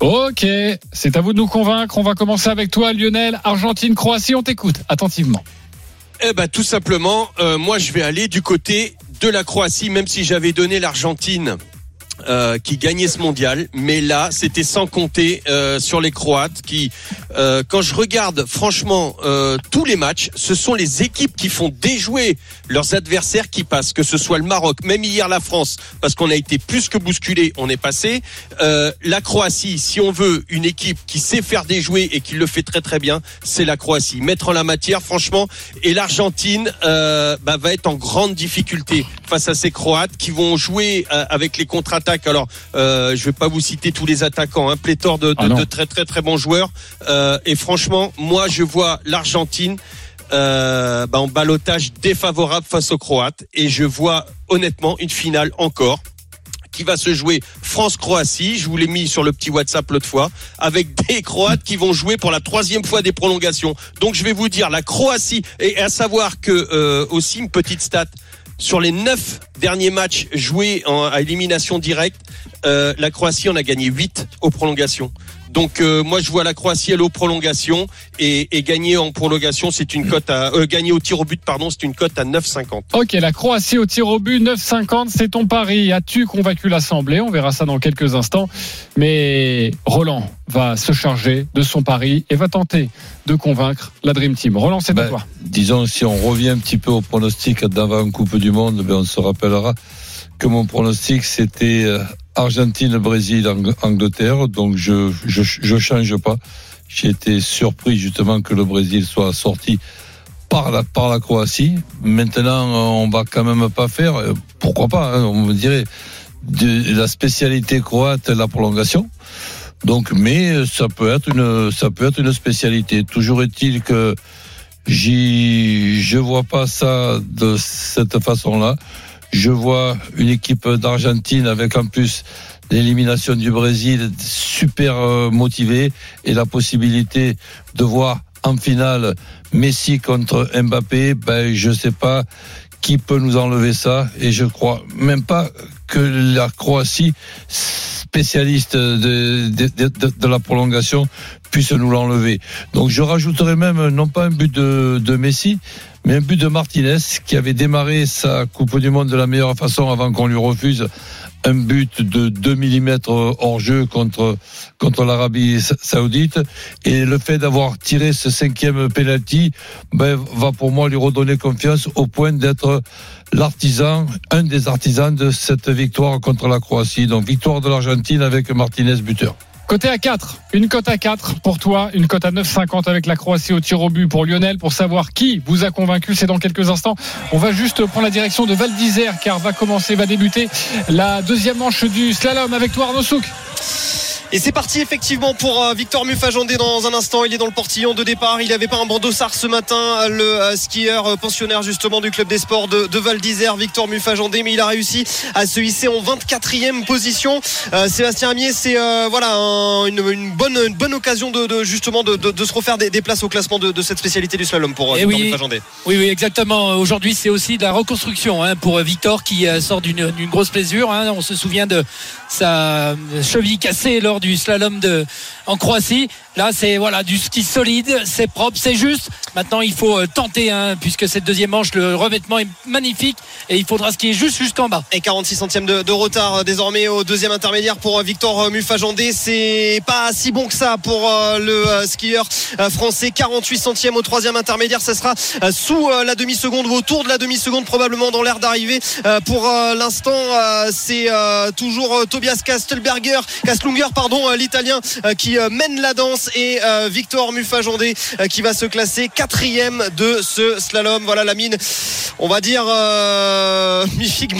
Ok, c'est à vous de nous convaincre. On va commencer avec toi, Lionel. Argentine, Croatie, on t'écoute attentivement. Eh ben tout simplement, euh, moi je vais aller du côté de la Croatie, même si j'avais donné l'Argentine. Euh, qui gagnait ce mondial, mais là c'était sans compter euh, sur les Croates qui, euh, quand je regarde franchement euh, tous les matchs, ce sont les équipes qui font déjouer leurs adversaires qui passent, que ce soit le Maroc, même hier la France, parce qu'on a été plus que bousculé, on est passé. Euh, la Croatie, si on veut une équipe qui sait faire déjouer et qui le fait très très bien, c'est la Croatie. Mettre en la matière, franchement, et l'Argentine euh, bah, va être en grande difficulté face à ces Croates qui vont jouer avec les Alors, euh, je vais pas vous citer tous les attaquants, un pléthore de, de, Ah de très très très bons joueurs. Euh, et franchement, moi je vois l'Argentine euh, bah, en balotage défavorable face aux Croates et je vois honnêtement une finale encore qui va se jouer France-Croatie. Je vous l'ai mis sur le petit WhatsApp l'autre fois, avec des Croates qui vont jouer pour la troisième fois des prolongations. Donc je vais vous dire, la Croatie, et à savoir que euh, aussi une petite stat, sur les neuf derniers matchs joués en, à élimination directe, euh, la Croatie en a gagné 8 aux prolongations. Donc euh, moi je vois la Croatie aller aux prolongations et, et gagner en prolongation c'est une cote à euh, gagner au tir au but pardon c'est une cote à 9,50. Ok, la Croatie au tir au but, 9,50, c'est ton pari. As-tu convaincu l'Assemblée? On verra ça dans quelques instants. Mais Roland va se charger de son pari et va tenter de convaincre la Dream Team. Roland, c'est à Ben, toi. disons, si on revient un petit peu au pronostic d'avant Coupe du Monde, ben, on se rappellera que mon pronostic c'était euh, Argentine, Brésil, Ang- Angleterre. Donc je je, change pas. J'ai été surpris justement que le Brésil soit sorti par la par la Croatie. Maintenant, on va quand même pas faire. euh, Pourquoi pas hein, On me dirait la spécialité croate, la prolongation. Donc, mais euh, ça peut être une, ça peut être une spécialité. Toujours est-il que j'y, je vois pas ça de cette façon-là. Je vois une équipe d'Argentine avec en plus l'élimination du Brésil super euh, motivée et la possibilité de voir en finale Messi contre Mbappé. Ben, je sais pas qui peut nous enlever ça et je crois même pas que la Croatie spécialiste de, la prolongation puisse nous l'enlever. Donc je rajouterai même non pas un but de Messi, mais un but de Martinez qui avait démarré sa Coupe du Monde de la meilleure façon avant qu'on lui refuse un but de 2 mm hors jeu contre, l'Arabie Saoudite. Et le fait d'avoir tiré ce cinquième penalty ben, va pour moi lui redonner confiance au point d'être l'artisan, un des artisans de cette victoire contre la Croatie. Donc victoire de l'Argentine avec Martinez buteur. Côté à 4, une cote à 4 pour toi, une cote à 9,50 avec la Croatie au tir au but pour Lionel. Pour savoir qui vous a convaincu, c'est dans quelques instants. On va juste prendre la direction de Val d'Isère car va commencer, va débuter la deuxième manche du slalom avec toi Arnaud Souk. Et c'est parti effectivement pour euh, Victor Mufajandé dans un instant. Il est dans le portillon de départ. Il n'avait pas un bandeau sar ce matin, le euh, skieur euh, pensionnaire justement du club des sports de, Val d'Isère, Victor Mufajandé. Mais il a réussi à se hisser en 24e position. Sébastien Amier, c'est voilà une, bonne, une bonne occasion de, justement de, se refaire des, places au classement de, cette spécialité du slalom pour Victor oui, Mufajandé. Oui, oui, exactement. Aujourd'hui, c'est aussi de la reconstruction hein, pour Victor qui sort d'une grosse blessure. Hein. On se souvient de sa cheville cassée lors du slalom de, en Croatie. Là, c'est voilà du ski solide, c'est propre, c'est juste. Maintenant, il faut euh, tenter, hein, puisque cette deuxième manche, le revêtement est magnifique et il faudra skier juste jusqu'en bas. Et 46 centièmes de, retard euh, désormais au deuxième intermédiaire pour euh, Victor Mufajandé. C'est pas si bon que ça pour le skieur français. 48 centièmes au troisième intermédiaire, ça sera sous la demi-seconde ou autour de la demi-seconde probablement dans l'air d'arrivée. Pour l'instant, c'est toujours Tobias Kastelberger, Kastlunger, pardon, l'Italien qui mène la danse et euh, Victor Mufajandé euh, qui va se classer quatrième de ce slalom. Voilà la mine, on va dire euh, mi-figue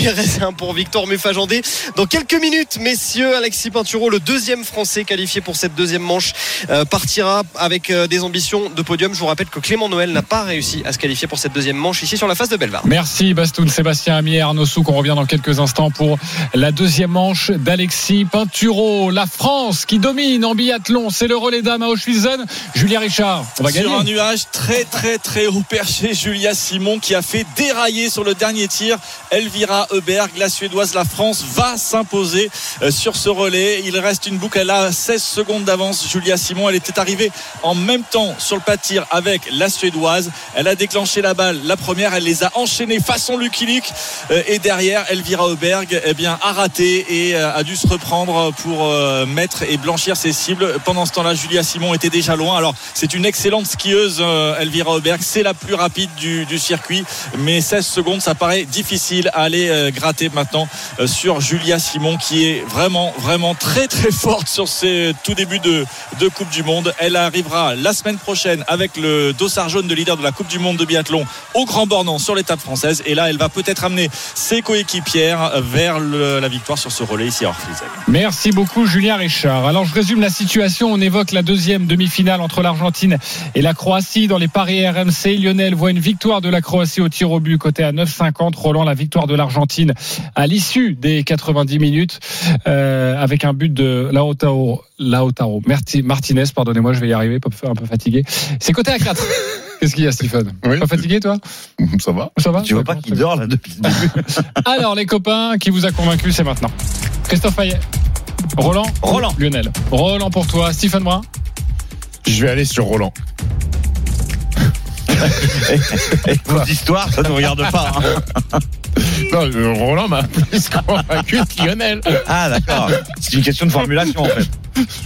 pour Victor Mufajandé. Dans quelques minutes, messieurs, Alexis Pinturo, le deuxième Français qualifié pour cette deuxième manche, euh, partira avec des ambitions de podium. Je vous rappelle que Clément Noël n'a pas réussi à se qualifier pour cette deuxième manche ici sur la face de Belvar. Merci Bastoun, Sébastien Amier, Arnaud Souk. On revient dans quelques instants pour la deuxième manche d'Alexis Pinturo. La France qui domine en c'est le relais d'âme à. Julien Richard, on va gagner. Sur un nuage très très très haut perché, Julia Simon qui a fait dérailler sur le dernier tir Elvira Heuberg, la Suédoise. La France va s'imposer euh, sur ce relais. Il reste une boucle. Elle a 16 secondes d'avance. Julia Simon, elle était arrivée en même temps sur le pas de tir avec la Suédoise. Elle a déclenché la balle. La première, elle les a enchaînées façon Lucky Luke. Euh, et derrière, Elvira Heuberg eh bien, a raté et euh, a dû se reprendre pour mettre et blanchir ses cibles. Pendant ce temps-là, Julia Simon était déjà loin. Alors, c'est une excellente skieuse, euh, Elvira Auberg. C'est la plus rapide du, circuit. Mais 16 secondes, ça paraît difficile à aller euh, gratter maintenant euh, sur Julia Simon, qui est vraiment, vraiment très, très forte sur ses tout débuts de, de Coupe du Monde. Elle arrivera la semaine prochaine avec le dossard jaune de leader de la Coupe du Monde de biathlon au Grand Bornand sur l'étape française. Et là, elle va peut-être amener ses coéquipières vers la victoire sur ce relais ici à Orflizel. Merci beaucoup, Julien Richard. Alors, je résume la situation. On évoque la deuxième demi-finale entre l'Argentine et la Croatie dans les paris RMC. Lionel voit une victoire de la Croatie au tir au but côté à 9,50. Roland la victoire de l'Argentine à l'issue des 90 minutes euh, avec un but de Lautaro. Lautaro. Martinez, pardonnez-moi, je vais y arriver, un peu fatigué. C'est côté à 4. Qu'est-ce qu'il y a, Stephen Pas fatigué, toi? Ça va. Ça va? Tu vois pas qu'il dort là depuis le début Alors, les copains, qui vous a convaincu, c'est maintenant. Christophe Payet. Roland Roland. Lionel. Roland pour toi. Stephen Brun Je vais aller sur Roland. et, vos histoires, ça ne vous regarde pas. Hein. Non, euh, Roland m'a plus convaincu que Lionel. Ah, d'accord. C'est une question de formulation, en fait.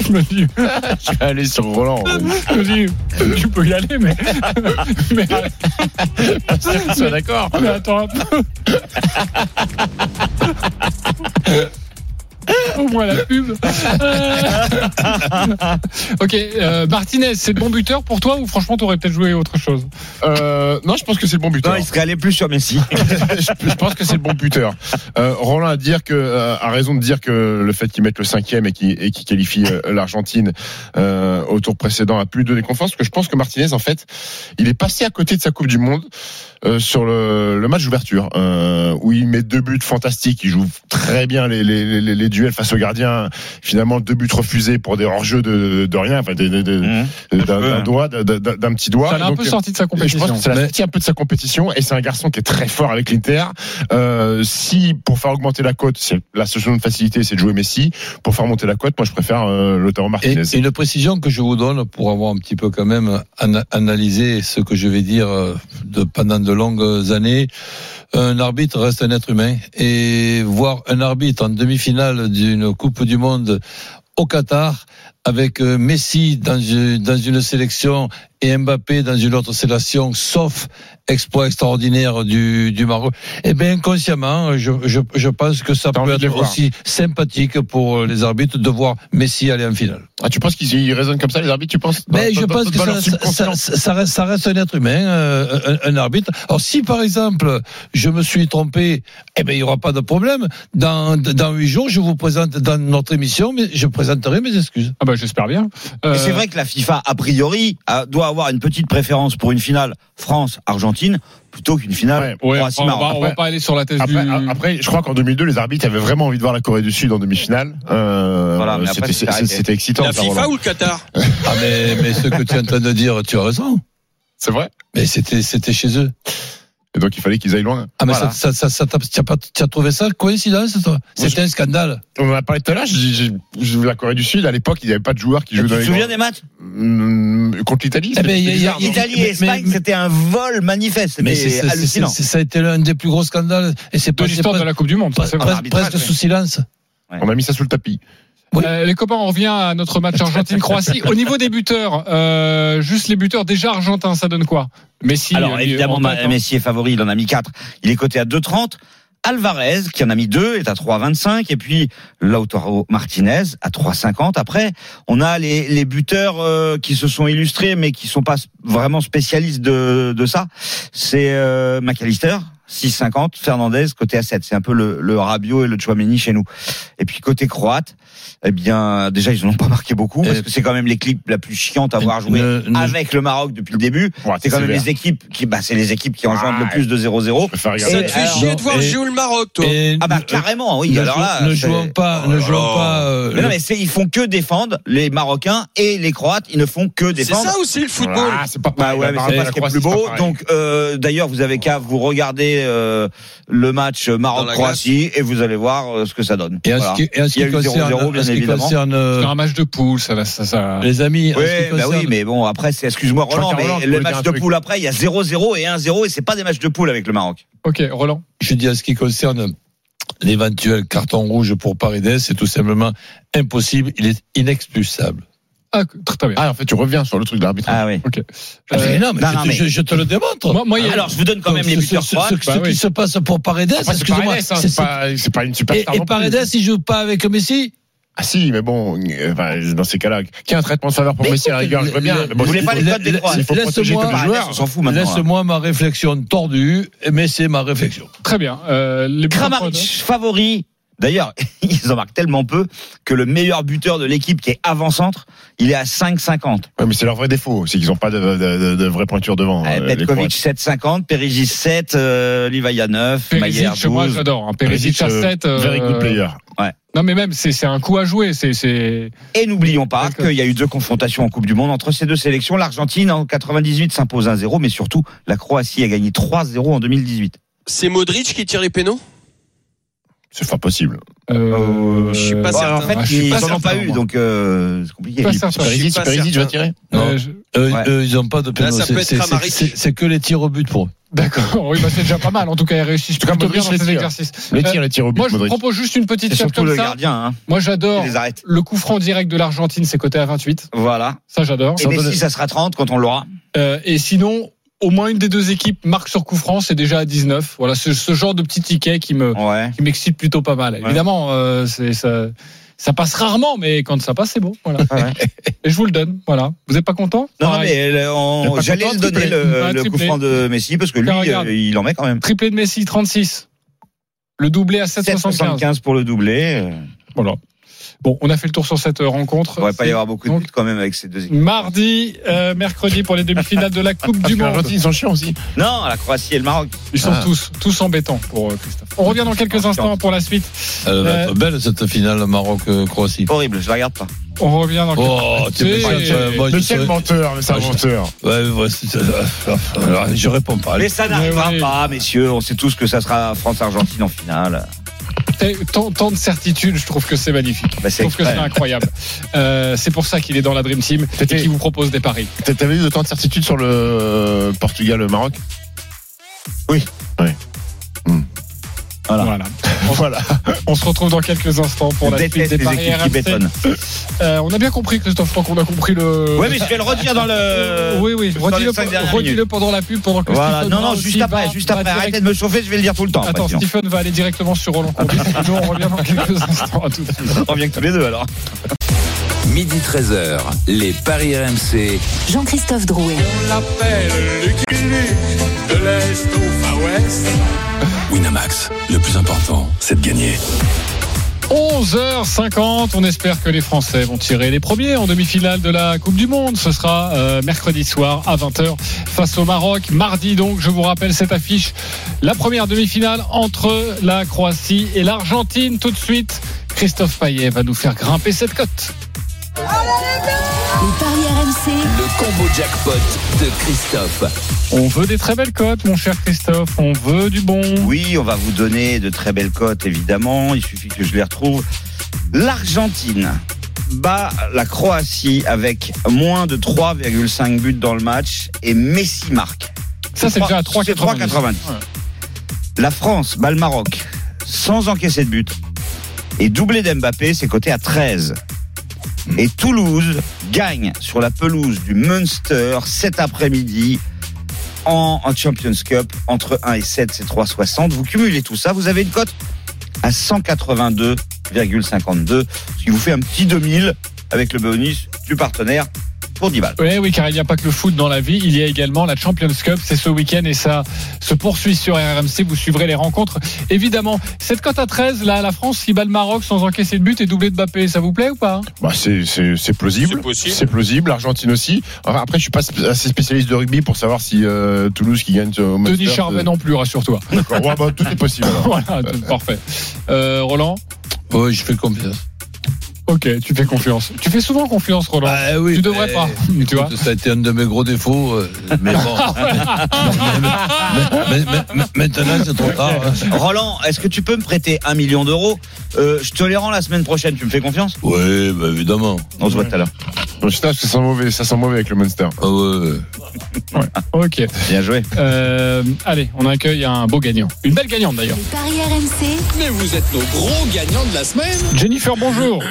Je me dis, je vais aller sur Roland. Je me dis, tu peux y aller, mais. mais Sois d'accord. Mais attends un peu. Au moins la pub. ok, euh, Martinez, c'est le bon buteur pour toi ou franchement t'aurais peut-être joué autre chose euh, Non, je pense que c'est le bon buteur. Non, il serait allé plus sur Messi. je, pense que c'est le bon buteur. Euh, Roland a, dire que, euh, a raison de dire que le fait qu'il mette le cinquième et qu'il qu qualifie euh, l'Argentine au tour précédent a pu lui donner confiance. Parce que je pense que Martinez, en fait, il est passé à côté de sa Coupe du Monde euh, sur le, le match d'ouverture, euh, où il met deux buts fantastiques, il joue très bien les, les, les, les duels face au gardien. Finalement, deux buts refusés pour des hors-jeux de, de rien, enfin, des- d'un d'un doigt, d'un- petit doigt. Ça l'a un peu sorti de sa Je pense compétition. que ça l'a sorti un peu de sa compétition et c'est un garçon qui est très fort avec l'Inter. Euh, si pour faire augmenter la cote, c'est la solution de facilité, c'est de jouer Messi. Pour faire monter la cote, moi je préfère euh, Lautaro Et, Martinez. et une précision que je vous donne pour avoir un petit peu quand même ana- analysé ce que je vais dire euh, de, pendant longues années. Un arbitre reste un être humain et voir un arbitre en demi-finale d'une Coupe du Monde au Qatar avec euh, Messi dans une, dans une sélection et Mbappé dans une autre sélection, sauf exploit extraordinaire du, du Maroc, eh bien inconsciemment, je, je, je pense que ça peut être aussi sympathique pour les arbitres de voir Messi aller en finale. Ah, tu penses qu'ils ils raisonnent comme ça les arbitres Tu penses? Mais Dans- je pense que ça, reste, ça reste un être humain, euh, un, un arbitre. Alors si par exemple je me suis trompé, eh ben il y aura pas de problème. Dans dans huit jours, je vous présente dans notre émission, mais je présenterai mes excuses. Ah bah j'espère bien. Et c'est vrai que la FIFA, a priori, a- avoir une petite préférence pour une finale France-Argentine plutôt qu'une finale Ouais, on, va, on va pas aller sur la thèse Après, du. après, je crois qu'en 2002, les arbitres avaient vraiment envie de voir la Corée du Sud en demi-finale. Euh, Voilà, mais après, c'était- excitant. La FIFA Roland. ou le Qatar Ah mais mais ce que tu es en train de dire, tu as raison. C'est vrai. Mais c'était c'était chez eux. Et donc il fallait qu'ils aillent loin. Ah mais Voilà. ça ça ça, ça tu pas tu as trouvé ça coïncidence toi? C'était un scandale. On en a parlé tout à l'heure. La Corée du Sud, à l'époque, il n'y avait pas de joueurs qui Tu jouaient dans te les souviens grands- des matchs? Hum, contre l'Italie. Eh ben, c'était il y a- il y a- bizarre, non? Italie mais- et Espagne, mais- c'était un vol manifeste. Mais c'est- c'est- hallucinant. c'est- ça a été l'un des plus gros scandales et c'est de passé l'histoire de presque- la Coupe du Monde. ça, c'est vrai. presque- sous silence. On a mis ça sous le tapis. Oui. Euh, les copains, on revient à notre match Argentine-Croatie. Au niveau des buteurs, euh, juste les buteurs déjà argentins, ça donne quoi? Messi. Alors euh, évidemment, tête. Messi est favori, il en a mis 4. Il est coté à 2,30. Alvarez, qui en a mis 2, est à 3,25. Et puis Lautaro Martinez à 3,50. Après, on a les, les buteurs euh, qui se sont illustrés, mais qui sont pas vraiment spécialistes de, de ça. C'est McAllister. 6,50, Fernandez côté à 7. C'est un peu le, le Rabiot et le Chouameni chez nous. Et puis côté croate, eh bien déjà ils n'en ont pas marqué beaucoup parce Et- que c'est quand même l'équipe la plus chiante à avoir joué Ne- ne- avec le Maroc depuis le début. Ouais, C'est quand même les équipes qui, bah, c'est les équipes qui engendrent Ouais. le plus de 0-0. Je préfère Et- regarder. Ça te fait alors, chier de voir jouer le Maroc, toi Et Ah bah carrément, oui. ne, alors là, ne c'est- jouons pas, Oh ne là jouons pas. euh, Mais non, mais c'est, ils font que défendre les Marocains et les Croates. Ils ne font que C'est défendre. ça aussi le football. Ah, c'est pas Bah pareil. ouais, La mais c'est pas ce qui est plus c'est beau. Donc, euh, d'ailleurs, vous avez qu'à vous regarder euh, le match Maroc-Croatie et vous allez voir euh, ce que ça donne. Et en ce qui, et en ce Il y a qui eu 0-0, concerne, ce qui évidemment. concerne, euh, C'est un match de poule, ça, va- ça, ça. les amis, Oui, bah concerne- oui, mais bon, après, c'est, excuse-moi Roland, mais le match de poule après, il y a 0-0 et 1-0 et c'est pas des matchs de poule avec le Maroc. Ok, Roland. je dis en ce qui concerne l'éventuel carton rouge pour Paredes, c'est tout simplement impossible, il est inexpulsable. Ah, très très bien. Ah, en fait, tu reviens sur le truc de l'arbitrage. Ah oui. Ok. Ah, mais Euh, non, mais, non, je, non, te- mais- je, je te le démontre. moi, moi, il y a- Alors, je vous donne quand même Donc, les buteurs ce, ce- bah oui. qui se passe pour Paredes, Après, c'est excusez-moi, Paredes, hein, c'est- c'est pas, c'est pas une et, superstar. et plus. Paredes, il joue pas avec Messi Ah si, mais bon, euh, enfin, dans ces cas-là, qui a un traitement de faveur pour Mais Messi à la rigueur, je veux bien. le- mais bon, Vous voulez il pas faut- les codes des protéger Laisse-moi- tous les Paredes, joueurs. on s'en fout maintenant. hein. Laisse-moi ma réflexion tordue, mais c'est ma réflexion. Très bien. Euh, les Kramaric, favori. D'ailleurs, ils en marquent tellement peu que le meilleur buteur de l'équipe qui est avant-centre, il est à 5,50. Ouais, mais c'est leur vrai défaut, c'est qu'ils n'ont pas de, de, de, de vraie pointure devant. Les Petkovic Croates. 7,50, Perigis 7, euh, Livaya 9, Maillère Perisic, moi 12. j'adore. Hein. Perisic à Perisic, euh, 7. euh, Very good player. Non, mais même, c'est un coup à jouer. C'est Et n'oublions pas qu'il y a eu deux confrontations en Coupe du Monde entre ces deux sélections. L'Argentine en 98 s'impose 1-0, mais surtout la Croatie a gagné 3-0 en 2018. C'est Modric qui tire les pénaux? C'est pas possible. euh, je suis pas Bon, certain. en fait, Ah, je suis ils pas n'en ont pas eu, moi. donc euh, c'est compliqué. Pas certain. Perisic, Perisic, tu vas certain. tirer Non. euh, je- Eux, Ouais. eux, ils n'ont pas de pénal. ça C'est- que les tirs au but pour eux. D'accord. Oui, bah c'est déjà pas mal. En tout cas, il réussit plutôt bien dans tirs. exercices. Les Euh, tirs, les tirs au but, Moi, je vous propose juste une petite surtout comme le ça. gardien. Hein. Moi, j'adore le coup franc direct de l'Argentine, c'est coté à 28. Voilà. Ça, j'adore. Et Messi, ça sera 30 quand on l'aura. Euh, et sinon, au moins une des deux équipes marque sur coup franc, c'est déjà à 19. Voilà, ce, ce genre de petit ticket qui me Ouais. qui m'excite plutôt pas mal. Évidemment, euh, c'est ça. Ça passe rarement, mais quand ça passe, c'est beau. Voilà. Ouais. Et je vous le donne. Voilà. Vous êtes pas content? Non, Pareil. mais euh, on- j'allais le donner le, Ouais, le coup franc de Messi parce que lui, regarde. euh, il en met quand même. Triplé de Messi, 36. Le doublé à 7,75. 7,75 pour le doublé. euh. Voilà. Bon, on a fait le tour sur cette rencontre. Il ne va pas y avoir beaucoup de buts quand même avec ces deux équipes. Mardi, euh, mercredi pour les demi-finales de la Coupe du Monde. Ils sont chiants aussi. Non, la Croatie et le Maroc. Ils sont Ah. tous, tous embêtants pour euh, Christophe. On revient dans quelques instants pour la suite. Elle va Euh, être belle cette finale Maroc-Croatie. Horrible, je la regarde pas. On revient dans quelques Oh. Moi, Mais quel menteur, mais c'est un Ah, je- menteur. Ouais, ouais, je réponds pas. Mais ça n'arrivera oui. pas, messieurs. On sait tous que ça sera France-Argentine en finale. Et tant, tant de certitude, je trouve que c'est magnifique. Bah, je trouve que c'est incroyable. Euh, c'est pour ça qu'il est dans la Dream Team et qu'il vous propose des paris. T'a- T'avais eu autant de certitude sur le Portugal-Maroc? Oui. Oui. Voilà. Voilà. On se retrouve dans quelques instants pour la suite des paris. Euh, on a bien compris, Christophe, je crois qu'on a compris le. Ouais, mais je vais le redire dans le. Oui, oui, les redis-le pendant la pub, pendant que Voilà, Stephen non, non, juste après, va- juste après. direct- Arrêtez de me chauffer, je vais le dire tout le temps. Attends. Stephen va aller directement sur Roland Courbis. Nous, on revient dans quelques instants. À tout de suite. On revient que tous les deux alors. Midi 13h, les Paris RMC. Jean-Christophe Drouet. Winamax, le plus important, c'est de gagner. 11h50, on espère que les Français vont tirer les premiers en demi-finale de la Coupe du Monde. Ce sera euh, mercredi soir à 20h face au Maroc. Mardi donc, je vous rappelle cette affiche. La première demi-finale entre la Croatie et l'Argentine. Tout de suite, Christophe Payet va nous faire grimper cette cote. Les paris RMC. Le combo jackpot de Christophe. On veut des très belles cotes, mon cher Christophe. On veut du bon. Oui, on va vous donner de très belles cotes, évidemment. Il suffit que je les retrouve. L'Argentine bat la Croatie avec moins de 3,5 buts dans le match et Messi marque. Ça, c'est déjà à 3,90. C'est 3,90. La France bat le Maroc sans encaisser de but et doublé d'Mbappé, c'est coté à 13. Et Toulouse gagne sur la pelouse du Munster cet après-midi en, en Champions Cup entre 1 et 7, c'est 3,60. Vous cumulez tout ça, vous avez une cote à 182,52, ce qui vous fait un petit 2000 avec le bonus du partenaire pour 10 balles. Oui, oui, car il n'y a pas que le foot dans la vie, il y a également la Champions Cup, c'est ce week-end et ça se poursuit sur RMC, vous suivrez les rencontres. Évidemment, cette cote à 13, là, la France qui bat le Maroc sans encaisser de but et doublé de Mbappé, ça vous plaît ou pas? Bah, c'est plausible. C'est plausible. L'Argentine aussi. Enfin, après, je suis pas assez spécialiste de rugby pour savoir si euh, Toulouse qui gagne au Denis Charvet non plus, rassure-toi. D'accord. Ouais, bah, tout est possible. alors. voilà, tout- parfait. Euh, Roland? Oui, je fais confiance. Ok, tu fais confiance. Tu fais souvent confiance, Roland. Ah oui, tu devrais mais- pas, tu vois. Ça a été un de mes gros défauts, euh, mais bon. Mais- mais- mais- mais- maintenant, c'est trop tard. hein. Roland, est-ce que tu peux me prêter un million d'euros Euh, Je te les rends la semaine prochaine, tu me fais confiance? Oui, bah, évidemment. On se voit tout à l'heure. Donc, ça, ça sent mauvais. Ça sent mauvais avec le Munster. Ah ouais. Ok. Bien joué. Euh, allez, on accueille un beau gagnant. Une belle gagnante d'ailleurs. Les paris RMC. Mais vous êtes nos gros gagnants de la semaine. Jennifer, bonjour.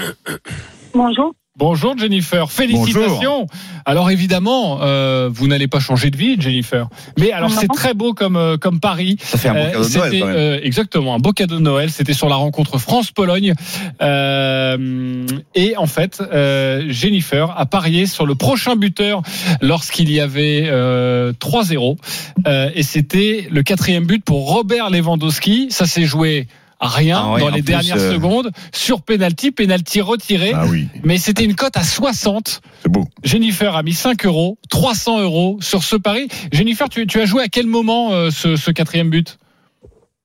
Bonjour. Bonjour Jennifer, félicitations. Alors évidemment, euh, vous n'allez pas changer de vie, Jennifer. Mais alors c'est très beau comme euh, comme Paris. Ça fait un beau cadeau de Noël, c'était, quand même. euh, exactement un beau cadeau de Noël. C'était sur la rencontre France-Pologne. Euh, et en fait, euh, Jennifer a parié sur le prochain buteur lorsqu'il y avait euh, 3-0. Euh, et c'était le quatrième but pour Robert Lewandowski. Ça s'est joué rien Ah ouais, dans les dernières euh, secondes sur penalty, penalty retiré. Ah oui. Mais c'était une cote à 60. C'est beau. Jennifer a mis 5 euros, 300 euros sur ce pari. Jennifer, tu, tu as joué à quel moment euh, ce, ce quatrième but?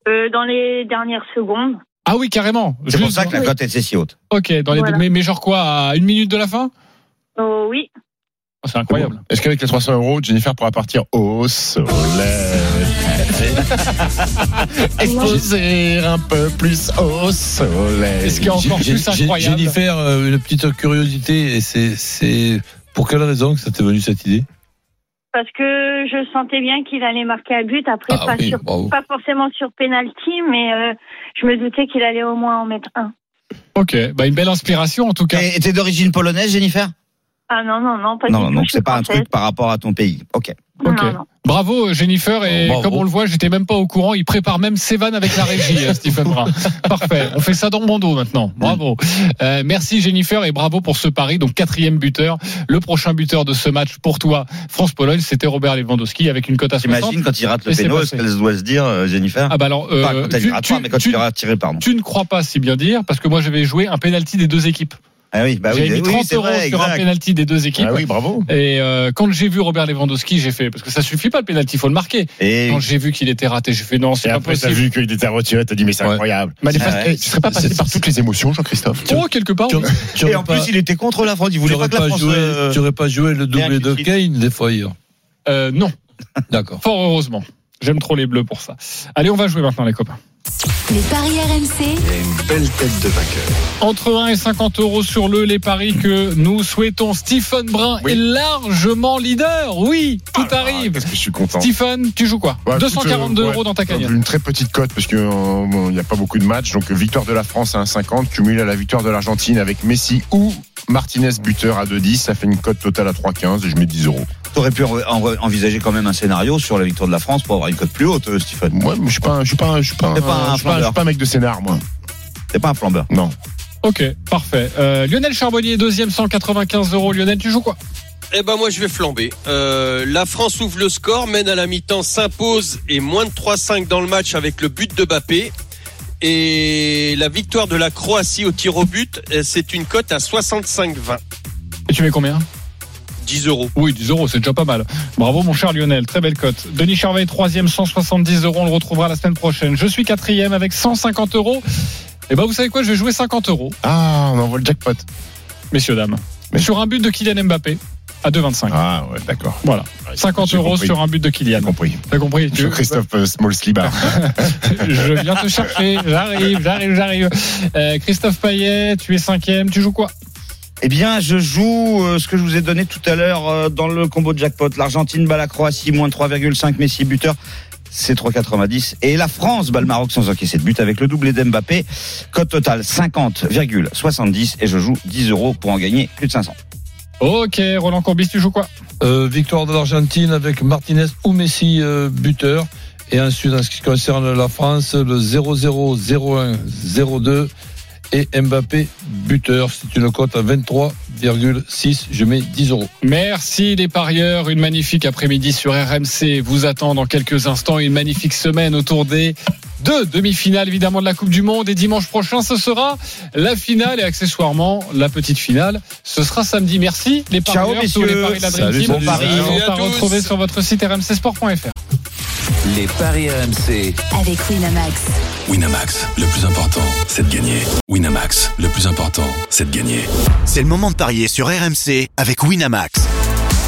Euh, dans les dernières secondes. Ah oui, carrément. C'est pour ça que la cote était si haute. Ok, dans les Voilà. mais, mais genre quoi, à une minute de la fin? Oh, oui. Oh, C'est incroyable. Est-ce qu'avec les 300 euros, Jennifer pourra partir au soleil? Exposer un peu plus au soleil. Est-ce qu'il y a encore plus incroyable? Jennifer, euh, une petite curiosité, et c'est, c'est pour quelle raison que ça t'est venu cette idée? Parce que je sentais bien qu'il allait marquer un but. Après, Ah pas, oui, sur- bravo. pas forcément sur penalty, mais euh, je me doutais qu'il allait au moins en mettre un. Ok, bah une belle inspiration en tout cas. Et t'es d'origine polonaise, Jennifer? Ah non, non, non, pas du Non, tout. donc je suis c'est pas un truc par rapport à ton pays. Ok. Ok. Non, non. Bravo euh, Jennifer et Bravo. comme on le voit, j'étais même pas au courant. Il prépare même ses vannes avec la régie, euh, Stephen Brun. Parfait. On fait ça dans mon dos maintenant. Bravo. Euh, merci Jennifer et bravo pour ce pari. Donc quatrième buteur, le prochain buteur de ce match pour toi, France-Pologne, c'était Robert Lewandowski avec une cote à 60. T'imagines quand il rate le Et péno, ce qu'elle doit se dire, Jennifer? Ah bah alors, euh, Pas quand elle tu- tu- pas, mais quand tu- tu tiré, pardon. Tu ne crois pas si bien dire parce que moi j'avais joué un penalty des deux équipes. Ah oui, bah oui, J'avais mis oui, 30 c'est euros vrai, sur un penalty des deux équipes. Ah oui, bravo. Et euh, quand j'ai vu Robert Lewandowski, j'ai fait parce que ça suffit pas le penalty, il faut le marquer. Et Quand j'ai vu qu'il était raté, j'ai fait non, c'est Et pas après, t'as vu qu'il était retiré, t'as dit, mais c'est Ouais. incroyable. Mais Ah ouais. Tu serais pas passé par toutes les émotions, Jean-Christophe Oh, quelque part. Tu, oui. tu Et en pas, plus, il était contre la France. Il tu voulait aurais pas que la pas France. joué, euh, tu aurais pas joué le doublé de Kane des fois hier. Euh, non, D'accord. fort heureusement. J'aime trop les bleus pour ça. Allez, on va jouer maintenant, les copains. Les paris RMC. une belle tête de vainqueur. Entre 1 et 50 euros sur le, les paris que nous souhaitons. Stephen Brun est largement leader. Oui, tout Ah, arrive. Qu'est-ce que je suis content. Stephen, tu joues quoi Ouais, 242 écoute, euh, euros dans ta cagnotte. Une très petite cote parce que euh, bon, il n'y a pas beaucoup de matchs. Donc victoire de la France à 1,50, cumulé à la victoire de l'Argentine avec Messi ou Martinez buteur à 2,10. Ça fait une cote totale à 3,15 et je mets 10 euros. T'aurais pu en- en- envisager quand même un scénario sur la victoire de la France pour avoir une cote plus haute, euh, Stephen. Moi, je suis pas, un- je suis pas, un- je suis pas, un- pas un je suis pas, un- je flambeur. suis pas un mec de scénar, moi. T'es pas un flambeur. Non. Ok, parfait. Euh, Lionel Charbonnier, deuxième, 195 euros. Lionel, tu joues quoi? Eh ben moi je vais flamber. Euh, la France ouvre le score, mène à la mi-temps, s'impose et moins de 3-5 dans le match avec le but de Bappé. Et la victoire de la Croatie au tir au but, c'est une cote à 65-20. Et tu mets combien? 10 euros. Oui, 10 euros, c'est déjà pas mal. Bravo, mon cher Lionel. Très belle cote. Denis Charvet, troisième, 170 euros. On le retrouvera la semaine prochaine. Je suis quatrième avec 150 euros. Et ben, vous savez quoi Je vais jouer 50 euros, Ah, on envoie le jackpot. messieurs, dames. Mais- Sur un but de Kylian Mbappé à 2,25. Ah, ouais, d'accord. Voilà. Ouais, 50 j'ai euros compris. sur un but de Kylian. J'ai compris. T'as compris tu- Christophe euh, Small. Je viens te chercher. J'arrive, j'arrive, j'arrive. Euh, Christophe Payet, tu es cinquième. Tu joues quoi? Eh bien, je joue euh, ce que je vous ai donné tout à l'heure euh, dans le combo de jackpot. L'Argentine bat la Croatie, moins de 3,5 Messi buteur. C'est 3,90. Et la France bat le Maroc sans encaisser de but avec le doublé d'Mbappé. Code total 50,70 et je joue 10 euros pour en gagner plus de 500. Ok, Roland Courbis, tu joues quoi? Euh, victoire de l'Argentine avec Martinez ou Messi euh, buteur. Et ensuite, en ce qui concerne la France, le 0-0, 0-1, 0-2 et Mbappé buteur. C'est une cote à 23,6. Je mets 10 euros. Merci les parieurs. Une magnifique après-midi sur RMC vous attend dans quelques instants. Une magnifique semaine autour des deux demi-finales évidemment de la Coupe du Monde. Et dimanche prochain, ce sera la finale et accessoirement la petite finale. Ce sera samedi. Merci les Ciao, parieurs. Tous les paris de la Dream Salut, Team salut, Paris à retrouver sur votre site rmcsport.fr. Les paris RMC. Avec Winamax. Winamax, le plus important, c'est de gagner. Winamax, le plus important, c'est de gagner. C'est le moment de parier sur RMC avec Winamax.